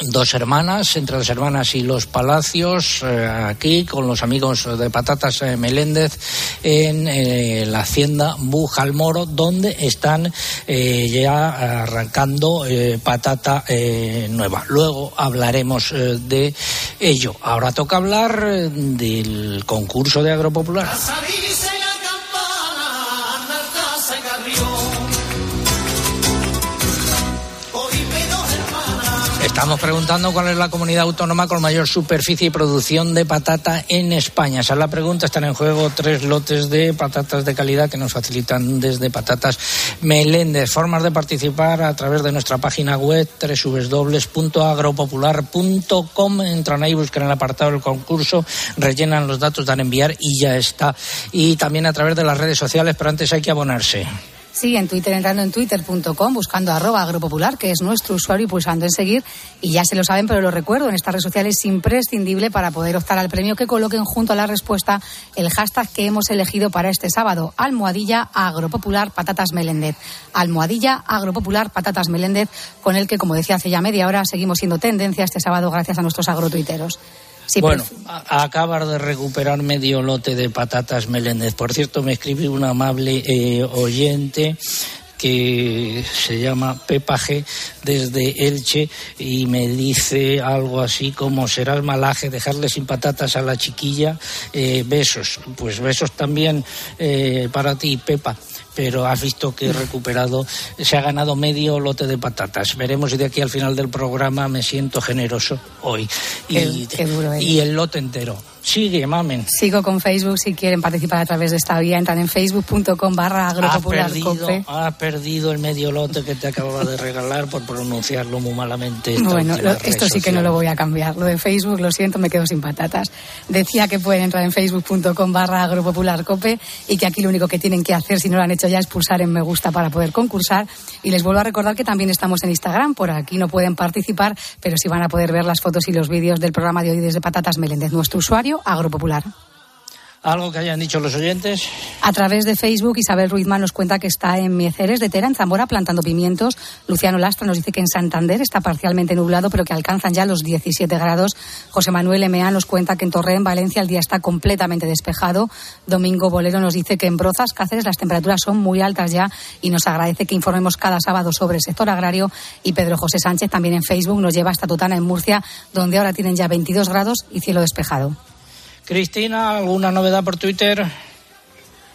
dos hermanas, entre las hermanas y los palacios, eh, aquí con los amigos de Patatas eh, Meléndez en eh, la hacienda Bujalmoro, donde están ya arrancando patata nueva. Luego hablaremos de ello. Ahora toca hablar del concurso de agropopular. Estamos preguntando cuál es la comunidad autónoma con mayor superficie y producción de patata en España. Esa es la pregunta. Están en juego tres lotes de patatas de calidad que nos facilitan desde Patatas Meléndez. Formas de participar a través de nuestra página web www.agropopular.com. Entran ahí, buscan el apartado del concurso, rellenan los datos, dan enviar y ya está. Y también a través de las redes sociales, pero antes hay que abonarse. Sí, en Twitter, entrando en twitter.com, buscando agropopular, que es nuestro usuario, y pulsando en seguir. Y ya se lo saben, pero lo recuerdo, en esta red social es imprescindible para poder optar al premio que coloquen junto a la respuesta el hashtag que hemos elegido para este sábado, almohadilla agropopular patatas Meléndez. Almohadilla agropopular patatas Meléndez, con el que, como decía hace ya media hora, seguimos siendo tendencia este sábado gracias a nuestros agrotuiteros bueno, acabas de recuperar medio lote de patatas Meléndez. Por cierto, me escribe un amable eh, oyente que se llama Pepa G desde Elche y me dice algo así como será el malaje dejarle sin patatas a la chiquilla eh, besos. Pues besos también eh, para ti Pepa pero has visto que he recuperado, se ha ganado medio lote de patatas. Veremos si de aquí al final del programa me siento generoso hoy. y, y el lote entero. Sigue, mamen. Sigo con Facebook si quieren participar a través de esta vía. Entran en facebook.com barra agropopular. Has perdido, el medio lote que te acababa de regalar por pronunciarlo muy malamente. Bueno, esto sí que no lo voy a cambiar. Lo de Facebook, lo siento, me quedo sin patatas. Decía que pueden entrar en facebook.com barra agropopular cope y que aquí lo único que tienen que hacer, si no lo han hecho ya, es pulsar en me gusta para poder concursar. Y les vuelvo a recordar que también estamos en Instagram. Por aquí no pueden participar, pero sí van a poder ver las fotos y los vídeos del programa de hoy desde Patatas Meléndez, nuestro usuario Agropopular. ¿Algo que hayan dicho los oyentes? A través de Facebook, Isabel Ruizman nos cuenta que está en Mieceres de Tera, en Zamora, plantando pimientos. Luciano Lastra nos dice que en Santander está parcialmente nublado, pero que alcanzan ya los 17 grados. José Manuel Emea nos cuenta que en Torre, en Valencia, el día está completamente despejado. Domingo Bolero nos dice que en Brozas, Cáceres, las temperaturas son muy altas ya y nos agradece que informemos cada sábado sobre el sector agrario. Y Pedro José Sánchez también en Facebook nos lleva hasta Totana, en Murcia, donde ahora tienen ya 22 grados y cielo despejado. Cristina, ¿alguna novedad por Twitter?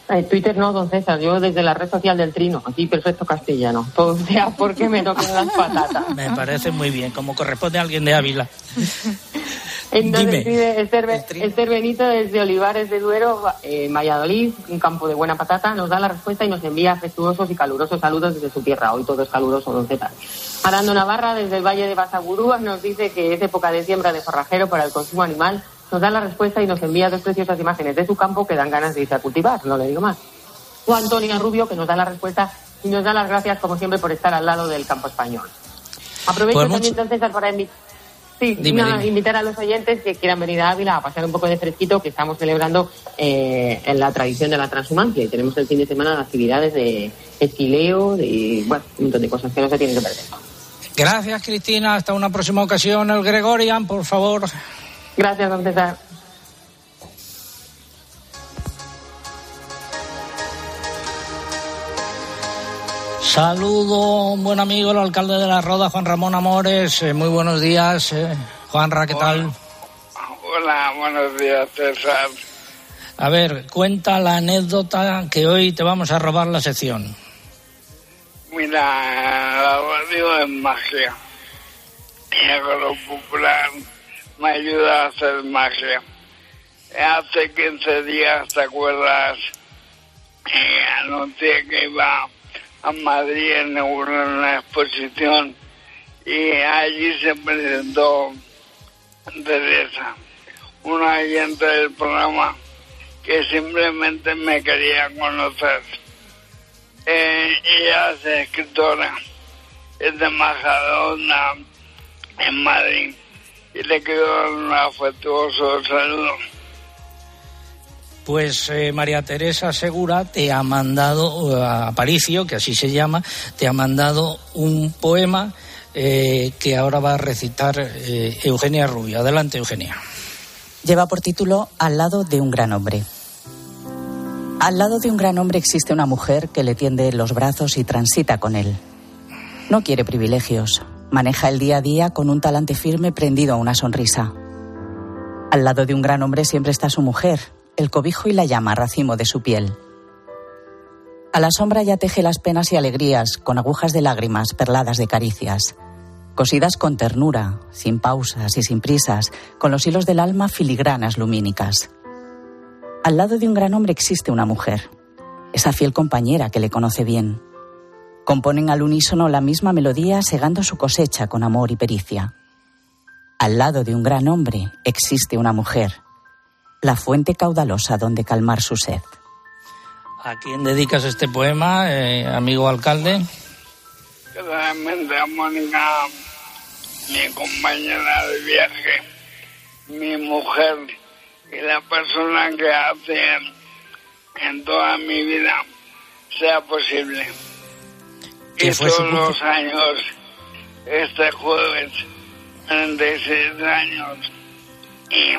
Eh, Twitter no, don César, yo desde la red social del Trino, aquí perfecto castellano. Todo sea porque me toquen las patatas. Me parece muy bien, como corresponde a alguien de Ávila. Entonces Dime. Esther, Benito desde Olivares de Duero, eh, Valladolid, un campo de buena patata, nos da la respuesta y nos envía afectuosos y calurosos saludos desde su tierra. Hoy todo es caluroso, don César. Arando Navarra, desde el Valle de Basagurúa, nos dice que es época de siembra de forrajero para el consumo animal nos da la respuesta y nos envía dos preciosas imágenes de su campo que dan ganas de irse a cultivar, no le digo más. O Antonio Rubio, que nos da la respuesta y nos da las gracias, como siempre, por estar al lado del campo español. Aprovecho pues también, entonces, para invitar a los oyentes que quieran venir a Ávila a pasar un poco de fresquito, que estamos celebrando eh, en la tradición de la transhumancia y tenemos el fin de semana actividades de esquileo, de bueno, un montón de cosas que no se tienen que perder. Gracias, Cristina. Hasta una próxima ocasión. El Gregorian, por favor. Gracias, don César. Saludo, buen amigo, el alcalde de la Roda, Juan Ramón Amores. Eh, muy buenos días. Eh. Juanra, ¿qué tal? Hola, buenos días, César. A ver, cuenta la anécdota que hoy te vamos a robar la sección. Mira, la radio es magia. y popular me ayuda a hacer magia. Hace 15 días, ¿te acuerdas? Y anuncié que iba a Madrid a inaugurar una exposición y allí se presentó Teresa, una oyente del programa que simplemente me quería conocer. Eh, ella es escritora, es de Majadahonda, en Madrid, y le quiero un afectuoso saludo. Pues eh, María Teresa Segura te ha mandado, a Paricio, que así se llama, te ha mandado un poema eh, que ahora va a recitar eh, Eugenia Rubio. Adelante, Eugenia. Lleva por título Al lado de un gran hombre. Al lado de un gran hombre existe una mujer que le tiende los brazos y transita con él. No quiere privilegios, maneja el día a día con un talante firme prendido a una sonrisa. Al lado de un gran hombre siempre está su mujer, el cobijo y la llama racimo de su piel. A la sombra ya teje las penas y alegrías con agujas de lágrimas perladas de caricias, cosidas con ternura, sin pausas y sin prisas, con los hilos del alma filigranas lumínicas. Al lado de un gran hombre existe una mujer, esa fiel compañera que le conoce bien. Componen al unísono la misma melodía segando su cosecha con amor y pericia. Al lado de un gran hombre existe una mujer, la fuente caudalosa donde calmar su sed. ¿A quién dedicas este poema, eh, amigo alcalde? Realmente a Mónica, mi compañera de viaje, mi mujer y la persona que hace en toda mi vida sea posible. Y todos los años, este jueves, 36 años, y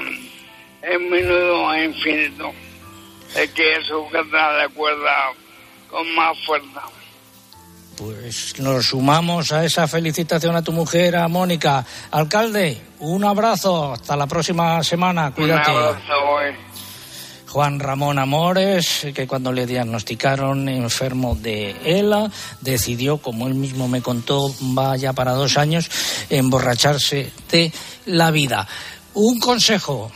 en minuto infinito, es que sujeta la cuerda con más fuerza. Pues nos sumamos a esa felicitación a tu mujer, a Mónica. Alcalde, un abrazo. Hasta la próxima semana. Cuídate. Un abrazo hoy. Juan Ramón Amores, que cuando le diagnosticaron enfermo de ELA, decidió, como él mismo me contó, vaya para dos años, emborracharse de la vida. Un consejo.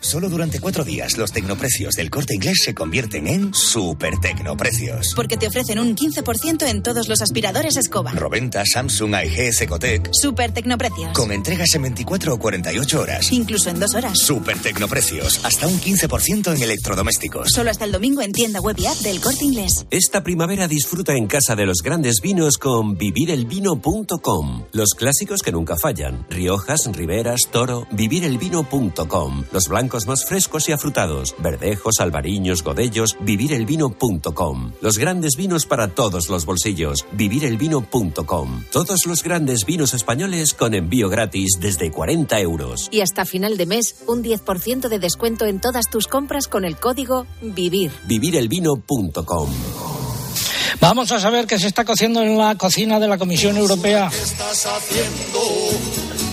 Solo durante cuatro días los tecnoprecios del corte inglés se convierten en super tecnoprecios. Porque te ofrecen un 15% en todos los aspiradores escoba. Roventa, Samsung, AEG, Secotec. Super tecnoprecios. Con entregas en 24 o 48 horas. Incluso en dos horas. Super tecnoprecios. Hasta un 15% en electrodomésticos. Solo hasta el domingo en tienda web y app del corte inglés. Esta primavera disfruta en casa de los grandes vinos con vivirelvino.com. Los clásicos que nunca fallan. Riojas, Riberas, Toro. Vivirelvino.com. Los blancos más frescos y afrutados, verdejos, albariños, godellos, vivirelvino.com. Los grandes vinos para todos los bolsillos, vivirelvino.com. Todos los grandes vinos españoles con envío gratis desde 40 euros. Y hasta final de mes, un 10% de descuento en todas tus compras con el código VIVIR. vivirelvino.com. Vamos a saber qué se está cociendo en la cocina de la Comisión Europea. ¿Qué estás haciendo?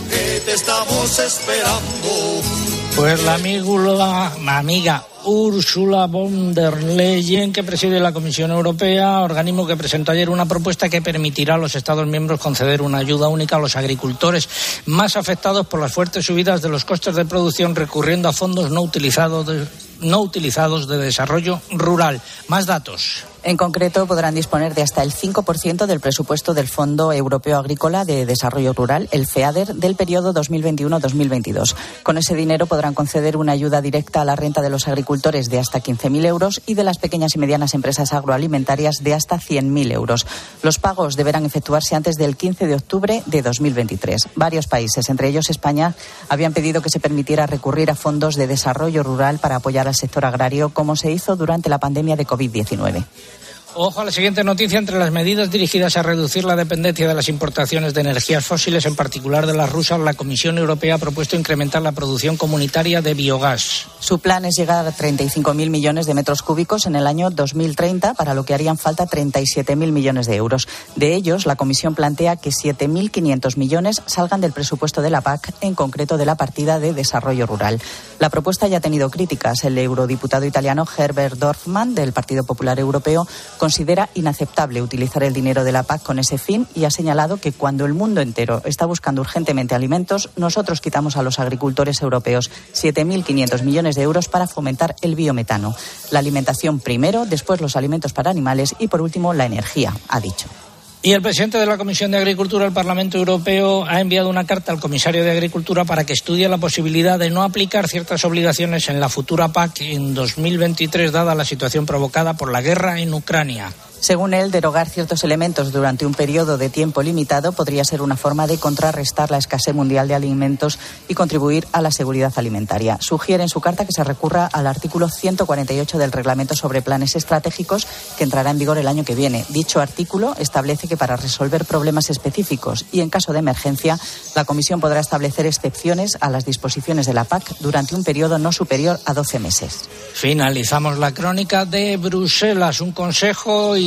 ¿Qué te estamos esperando? Pues la amiga, la amiga Ursula von der Leyen, que preside la Comisión Europea, organismo que presentó ayer una propuesta que permitirá a los Estados miembros conceder una ayuda única a los agricultores más afectados por las fuertes subidas de los costes de producción recurriendo a fondos no utilizados no utilizados de desarrollo rural. Más datos. En concreto, podrán disponer de hasta el 5% del presupuesto del Fondo Europeo Agrícola de Desarrollo Rural, el FEADER, del periodo 2021-2022. Con ese dinero podrán conceder una ayuda directa a la renta de los agricultores de hasta 15.000 euros y de las pequeñas y medianas empresas agroalimentarias de hasta 100.000 euros. Los pagos deberán efectuarse antes del 15 de octubre de 2023. Varios países, entre ellos España, habían pedido que se permitiera recurrir a fondos de desarrollo rural para apoyar al sector agrario, como se hizo durante la pandemia de COVID-19. Ojo a la siguiente noticia. Entre las medidas dirigidas a reducir la dependencia de las importaciones de energías fósiles, en particular de las rusas, la Comisión Europea ha propuesto incrementar la producción comunitaria de biogás. Su plan es llegar a 35.000 millones de metros cúbicos en el año 2030, para lo que harían falta 37.000 millones de euros. De ellos, la Comisión plantea que 7.500 millones salgan del presupuesto de la PAC, en concreto de la partida de desarrollo rural. La propuesta ya ha tenido críticas. El eurodiputado italiano Herbert Dorfman, del Partido Popular Europeo, Considera inaceptable utilizar el dinero de la PAC con ese fin y ha señalado que cuando el mundo entero está buscando urgentemente alimentos, nosotros quitamos a los agricultores europeos 7.500 millones de euros para fomentar el biometano. La alimentación primero, después los alimentos para animales y por último la energía, ha dicho. Y el presidente de la Comisión de Agricultura del Parlamento Europeo ha enviado una carta al comisario de Agricultura para que estudie la posibilidad de no aplicar ciertas obligaciones en la futura PAC en 2023, dada la situación provocada por la guerra en Ucrania. Según él, derogar ciertos elementos durante un periodo de tiempo limitado podría ser una forma de contrarrestar la escasez mundial de alimentos y contribuir a la seguridad alimentaria. Sugiere en su carta que se recurra al artículo 148 del Reglamento sobre Planes Estratégicos que entrará en vigor el año que viene. Dicho artículo establece que para resolver problemas específicos y en caso de emergencia, la Comisión podrá establecer excepciones a las disposiciones de la PAC durante un periodo no superior a 12 meses. Finalizamos la crónica de Bruselas, un consejo y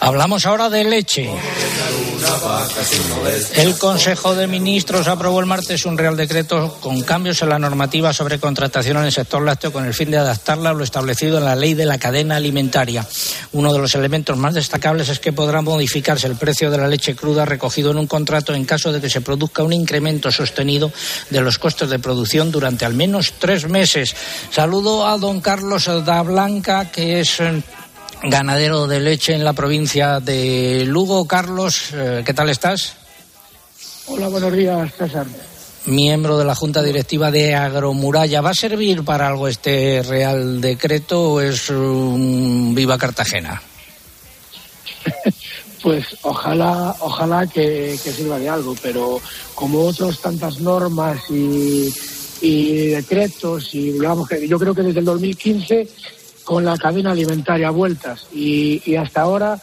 Hablamos ahora de leche. El Consejo de Ministros aprobó el martes un Real Decreto con cambios en la normativa sobre contratación en el sector lácteo con el fin de adaptarla a lo establecido en la ley de la cadena alimentaria. Uno de los elementos más destacables es que podrá modificarse el precio de la leche cruda recogido en un contrato en caso de que se produzca un incremento sostenido de los costes de producción durante al menos tres meses. Saludo a don Carlos da Blanca, que es eh, ganadero de leche en la provincia de Lugo. Carlos, eh, ¿qué tal estás? Hola, buenos días, César. Miembro de la Junta Directiva de Agromuralla. ¿Va a servir para algo este Real Decreto o es un viva Cartagena? pues ojalá, ojalá que, sirva de algo, pero como otras tantas normas y, y decretos, y digamos que yo creo que desde el 2015 con la cadena alimentaria vueltas y, hasta ahora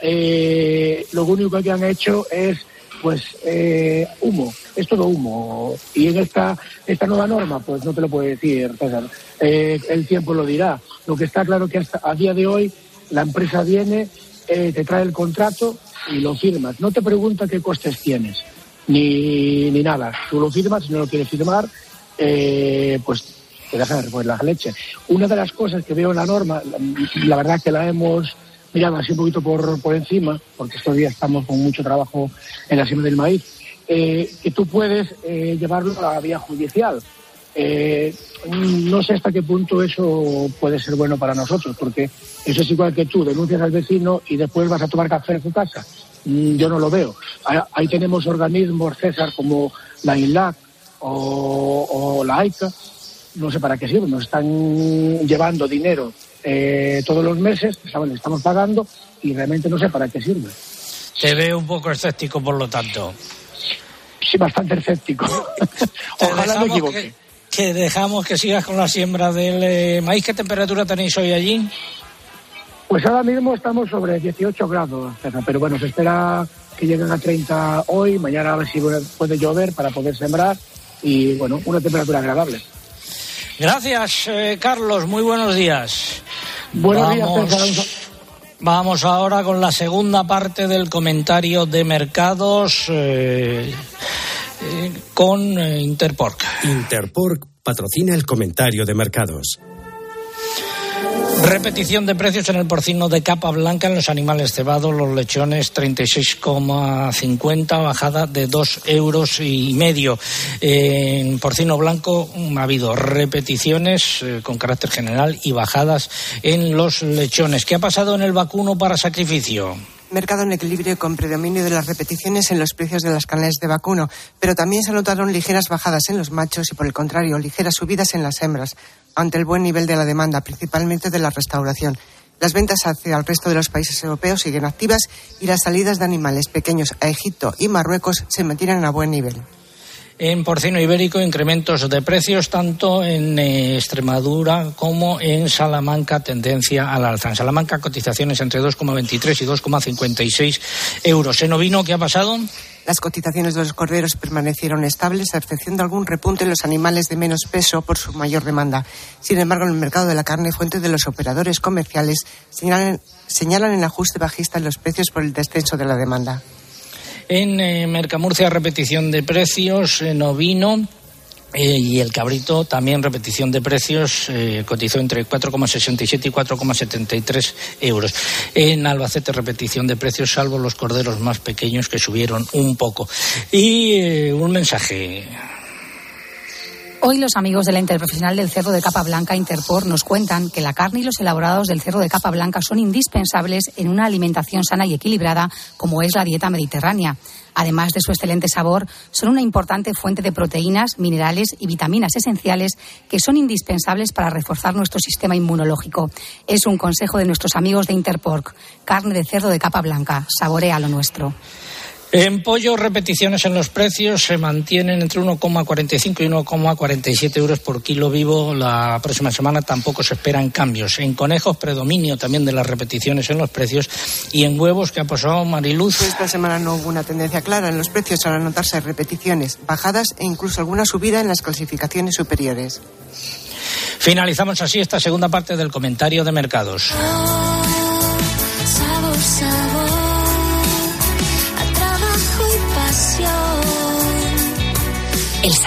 eh, lo único que han hecho es pues eh, humo, es todo humo. Y en esta, esta nueva norma, pues no te lo puedo decir, César. Eh, el tiempo lo dirá. Lo que está claro que hasta a día de hoy la empresa viene, te trae el contrato y lo firmas. No te pregunta qué costes tienes, ni, ni nada. Tú lo firmas, si no lo quieres firmar, pues que dejar pues, la leche. Una de las cosas que veo en la norma, la, verdad que la hemos mirado así un poquito por, por encima, porque estos días estamos con mucho trabajo en la siembra del maíz, eh, que tú puedes eh, llevarlo a la vía judicial. Eh, no sé hasta qué punto eso puede ser bueno para nosotros, porque eso es igual que tú denuncias al vecino y después vas a tomar café en su casa. Mm, yo no lo veo. Ahí tenemos organismos, César, como la INLAC o, o la AICA, no sé para qué sirve, nos están llevando dinero eh, todos los meses, le estamos pagando y realmente no sé para qué sirve. Te veo un poco escéptico, por lo tanto. Sí, bastante escéptico. Ojalá me equivoque. Que, dejamos que sigas con la siembra del eh, maíz. ¿Qué temperatura tenéis hoy allí? Pues ahora mismo estamos sobre 18 grados, pero bueno, se espera que lleguen a 30 hoy, mañana a ver si puede llover para poder sembrar y bueno, una temperatura agradable. Gracias, eh, Carlos. Muy buenos días. Buenos días, Vamos ahora con la segunda parte del comentario de mercados eh, eh, con Interpork. Interpork patrocina el comentario de mercados. Repetición de precios en el porcino de capa blanca en los animales cebados, los lechones 36,50, bajada de 2 euros y medio. En porcino blanco ha habido repeticiones eh, con carácter general y bajadas en los lechones. ¿Qué ha pasado en el vacuno para sacrificio? Mercado en equilibrio con predominio de las repeticiones en los precios de las carnes de vacuno, pero también se notaron ligeras bajadas en los machos y, por el contrario, ligeras subidas en las hembras, ante el buen nivel de la demanda, principalmente de la restauración. Las ventas hacia el resto de los países europeos siguen activas y las salidas de animales pequeños a Egipto y Marruecos se mantienen a buen nivel. En porcino ibérico, incrementos de precios tanto en Extremadura como en Salamanca, tendencia al alza. En Salamanca, cotizaciones entre 2,23 y 2,56 euros. En ovino, ¿qué ha pasado? Las cotizaciones de los corderos permanecieron estables, a excepción de algún repunte en los animales de menos peso por su mayor demanda. Sin embargo, en el mercado de la carne, fuentes de los operadores comerciales señalan, señalan el ajuste bajista en los precios por el descenso de la demanda. En eh, Mercamurcia, repetición de precios. En ovino, eh, y el cabrito también repetición de precios eh, cotizó entre 4,67 y 4,73 euros. En Albacete repetición de precios salvo los corderos más pequeños que subieron un poco. Y un mensaje. Hoy los amigos de la Interprofesional del Cerro de Capa Blanca, Interpor, nos cuentan que la carne y los elaborados del Cerro de Capa Blanca son indispensables en una alimentación sana y equilibrada como es la dieta mediterránea. Además de su excelente sabor, son una importante fuente de proteínas, minerales y vitaminas esenciales que son indispensables para reforzar nuestro sistema inmunológico. Es un consejo de nuestros amigos de Interpork. Carne de cerdo de capa blanca. Saborea lo nuestro. En pollo, repeticiones en los precios se mantienen entre 1,45 y 1,47 euros por kilo vivo. La próxima semana tampoco se esperan cambios. En conejos, predominio también de las repeticiones en los precios. Y en huevos, ¿qué ha pasado, Mariluz? Esta semana no hubo una tendencia clara en los precios al anotarse repeticiones, bajadas e incluso alguna subida en las clasificaciones superiores. Finalizamos así esta segunda parte del comentario de mercados.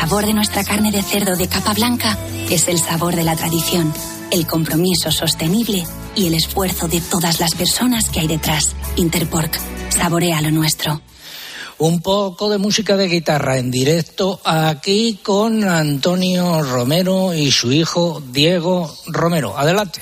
Sabor de nuestra carne de cerdo de capa blanca es el sabor de la tradición, el compromiso sostenible y el esfuerzo de todas las personas que hay detrás. Interpork, saborea lo nuestro. Un poco de música de guitarra en directo aquí con Antonio Romero y su hijo Diego Romero. Adelante.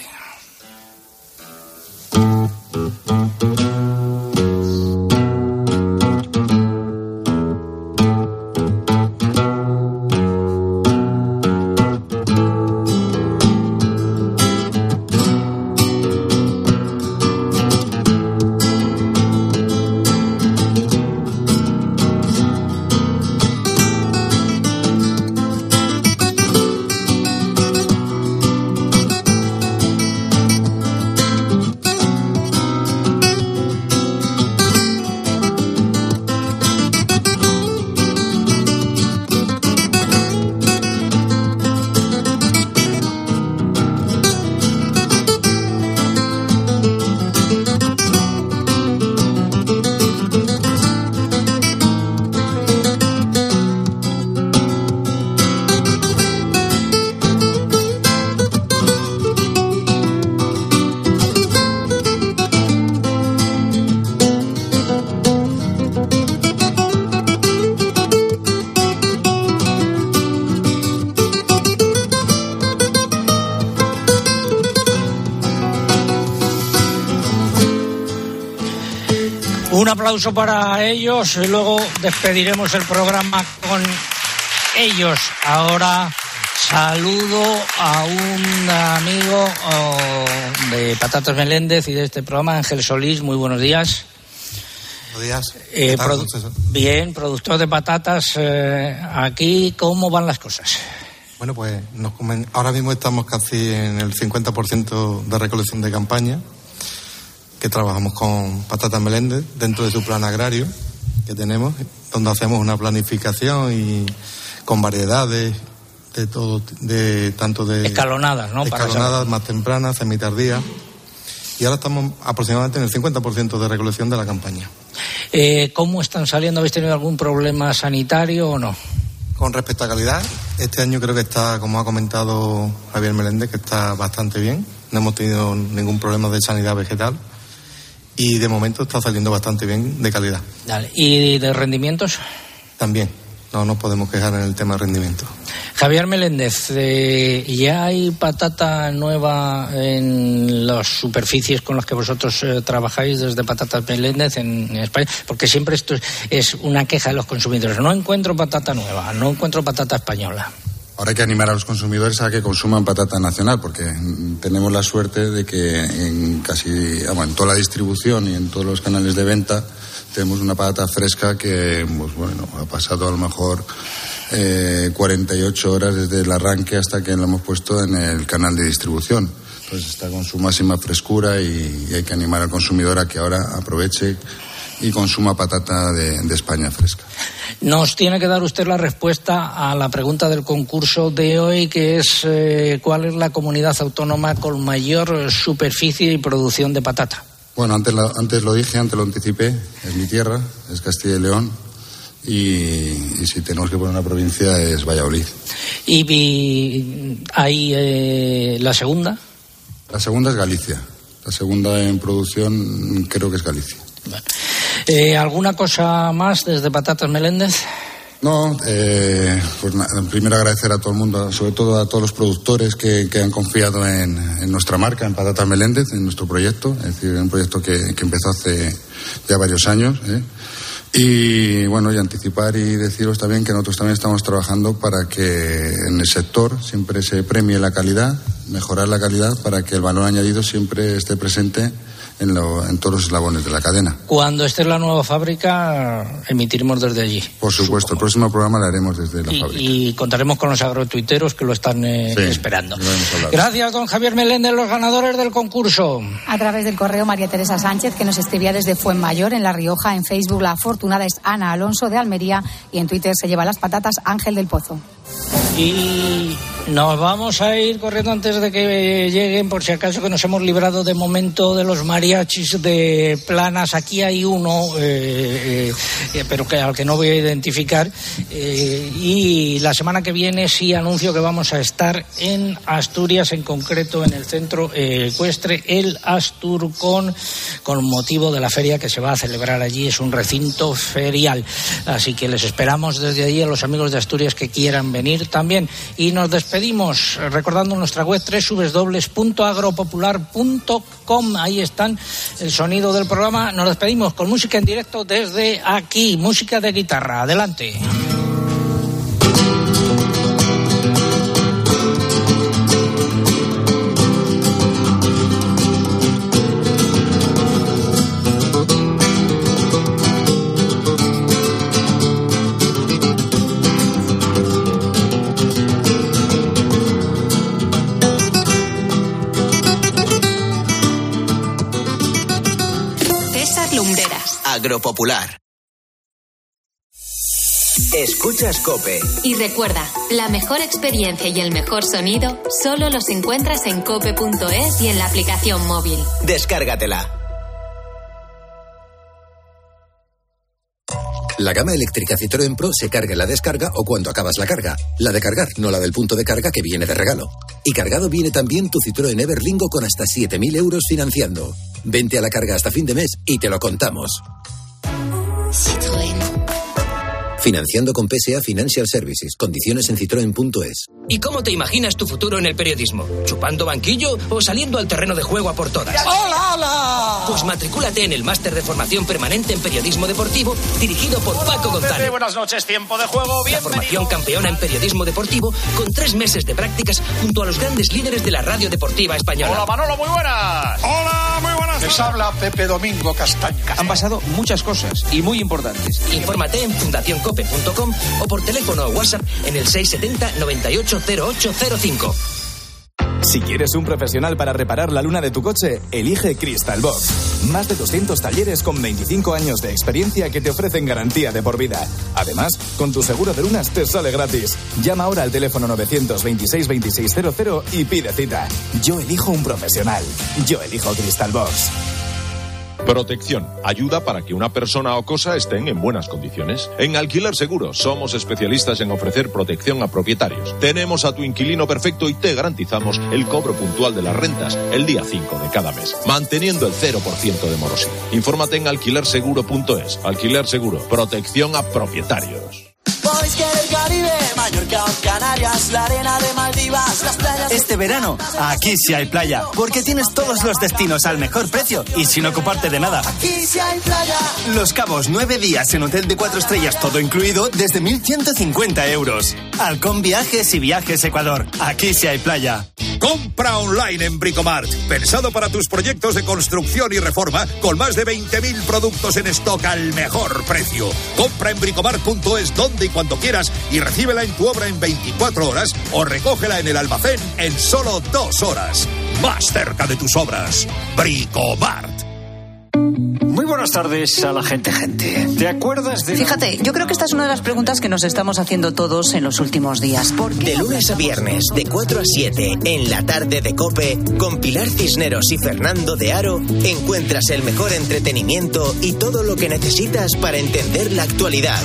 Aplauso para ellos y luego despediremos el programa con ellos. Ahora saludo a un amigo oh, de Patatas Meléndez y de este programa, Ángel Solís. Muy buenos días. Buenos días. Eh, bien, productor de patatas. Eh, aquí, ¿cómo van las cosas? Bueno, pues ahora mismo estamos casi en el 50% de recolección de campaña que trabajamos con Patata Meléndez dentro de su plan agrario que tenemos, donde hacemos una planificación y con variedades de todo, de tanto de escalonadas, ¿no? Escalonadas más tempranas, semitardías. Y ahora estamos aproximadamente en el 50% de recolección de la campaña. Eh, ¿Cómo están saliendo? ¿Habéis tenido algún problema sanitario o no? Con respecto a calidad, este año creo que está, como ha comentado Javier Meléndez, que está bastante bien. No hemos tenido ningún problema de sanidad vegetal y de momento está saliendo bastante bien de calidad. ¿Y de rendimientos? También, no nos podemos quejar en el tema de rendimiento. Javier Meléndez, eh, ¿ya hay patata nueva en las superficies con las que vosotros eh, trabajáis desde Patatas Meléndez en España? Porque siempre esto es una queja de los consumidores. No encuentro patata nueva, no encuentro patata española. Ahora hay que animar a los consumidores a que consuman patata nacional, porque tenemos la suerte de que en casi, en toda la distribución y en todos los canales de venta tenemos una patata fresca que, pues bueno, ha pasado a lo mejor 48 eh, horas desde el arranque hasta que lo hemos puesto en el canal de distribución. Pues está con su máxima frescura y, hay que animar al consumidor a que ahora aproveche y consuma patata de, España fresca. Nos tiene que dar usted la respuesta a la pregunta del concurso de hoy, que es eh, cuál es la comunidad autónoma con mayor superficie y producción de patata. Bueno, antes, antes lo dije, antes lo anticipé, es mi tierra, es Castilla y León, y, si tenemos que poner una provincia es Valladolid. ¿Y, hay eh, la segunda? La segunda es Galicia. La segunda en producción creo que es Galicia. Eh, ¿Alguna cosa más desde Patatas Meléndez? No, eh, pues primero agradecer a todo el mundo, sobre todo a todos los productores que, han confiado en, nuestra marca, en Patatas Meléndez, en nuestro proyecto. Es decir, un proyecto que, empezó hace ya varios años. ¿eh? Y bueno, y anticipar y deciros también que nosotros también estamos trabajando para que en el sector siempre se premie la calidad, mejorar la calidad para que el valor añadido siempre esté presente en, todos los eslabones de la cadena. Cuando esté la nueva fábrica, emitiremos desde allí. Por supuesto, el próximo programa lo haremos desde la fábrica. Y contaremos con los agrotuiteros que lo están eh, esperando. Gracias, don Javier Meléndez, los ganadores del concurso. A través del correo María Teresa Sánchez, que nos escribía desde Fuenmayor, en La Rioja, en Facebook, la afortunada es Ana Alonso de Almería y en Twitter se lleva las patatas Ángel del Pozo. Y nos vamos a ir corriendo antes de que lleguen, por si acaso que nos hemos librado de momento de los mariachis de planas. Aquí hay uno, eh, eh, pero que, al que no voy a identificar. Eh, y la semana que viene sí anuncio que vamos a estar en Asturias, en concreto en el centro ecuestre, el Asturcon, con motivo de la feria que se va a celebrar allí. Es un recinto ferial. Así que les esperamos desde allí a los amigos de Asturias que quieran venir también. Y nos despedimos recordando nuestra web www.agropopular.com. Ahí están el sonido del programa. Nos despedimos con música en directo desde aquí, música de guitarra. Adelante. Agropopular. Escuchas Cope. Y recuerda, la mejor experiencia y el mejor sonido solo los encuentras en cope.es y en la aplicación móvil. Descárgatela. La gama eléctrica Citroën Pro se carga en la descarga o cuando acabas la carga. La de cargar, no la del punto de carga que viene de regalo. Y cargado viene también tu Citroën Everlingo con hasta 7.000 euros financiando. Vente a la carga hasta fin de mes y te lo contamos. Citroën. Financiando con PSA Financial Services. Condiciones en citroen.es. ¿Y cómo te imaginas tu futuro en el periodismo? ¿Chupando banquillo o saliendo al terreno de juego a por todas? ¡Hola, hola! Pues matricúlate en el máster de formación permanente en periodismo deportivo dirigido por Paco González. Buenas noches, tiempo de juego. La formación campeona en periodismo deportivo con tres meses de prácticas junto a los grandes líderes de la radio deportiva española. Hola, Manolo, muy buenas. Hola, muy buenas. Les habla Pepe Domingo Castaño. Han pasado muchas cosas y muy importantes. Infórmate en Fundación o por teléfono o WhatsApp en el 670 980805. Si quieres un profesional para reparar la luna de tu coche, elige Crystal Box. Más de 200 talleres con 25 años de experiencia que te ofrecen garantía de por vida. Además, con tu seguro de lunas te sale gratis. Llama ahora al teléfono 926 2600 y pide cita. Yo elijo un profesional. Yo elijo Crystal Box. Protección. Ayuda para que una persona o cosa estén en buenas condiciones. En Alquiler Seguro somos especialistas en ofrecer protección a propietarios. Tenemos a tu inquilino perfecto y te garantizamos el cobro puntual de las rentas el día 5 de cada mes, manteniendo el 0% de morosidad. Infórmate en alquilerseguro.es. Alquiler Seguro. Protección a propietarios. Canarias, la arena de Maldivas, las playas. Este verano, aquí sí hay playa, porque tienes todos los destinos al mejor precio y sin ocuparte de nada. Aquí sí hay playa. Los Cabos, nueve días en hotel de cuatro estrellas, todo incluido, desde 1.150 euros. Halcón Viajes y Viajes Ecuador. Aquí sí hay playa. Compra online en Bricomart. Pensado para tus proyectos de construcción y reforma con más de 20.000 productos en stock al mejor precio. Compra en bricomart.es donde y cuando quieras y recíbela en tu obra en 24 horas o recógela en el almacén en solo dos horas. Más cerca de tus obras. Bricomart. Buenas tardes a la gente, gente. ¿Te acuerdas de.? Fíjate, yo creo que esta es una de las preguntas que nos estamos haciendo todos en los últimos días. ¿Por qué De lunes a viernes, de 4 a 7, en la tarde de Cope, con Pilar Cisneros y Fernando de Aro, encuentras el mejor entretenimiento y todo lo que necesitas para entender la actualidad.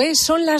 Pues son las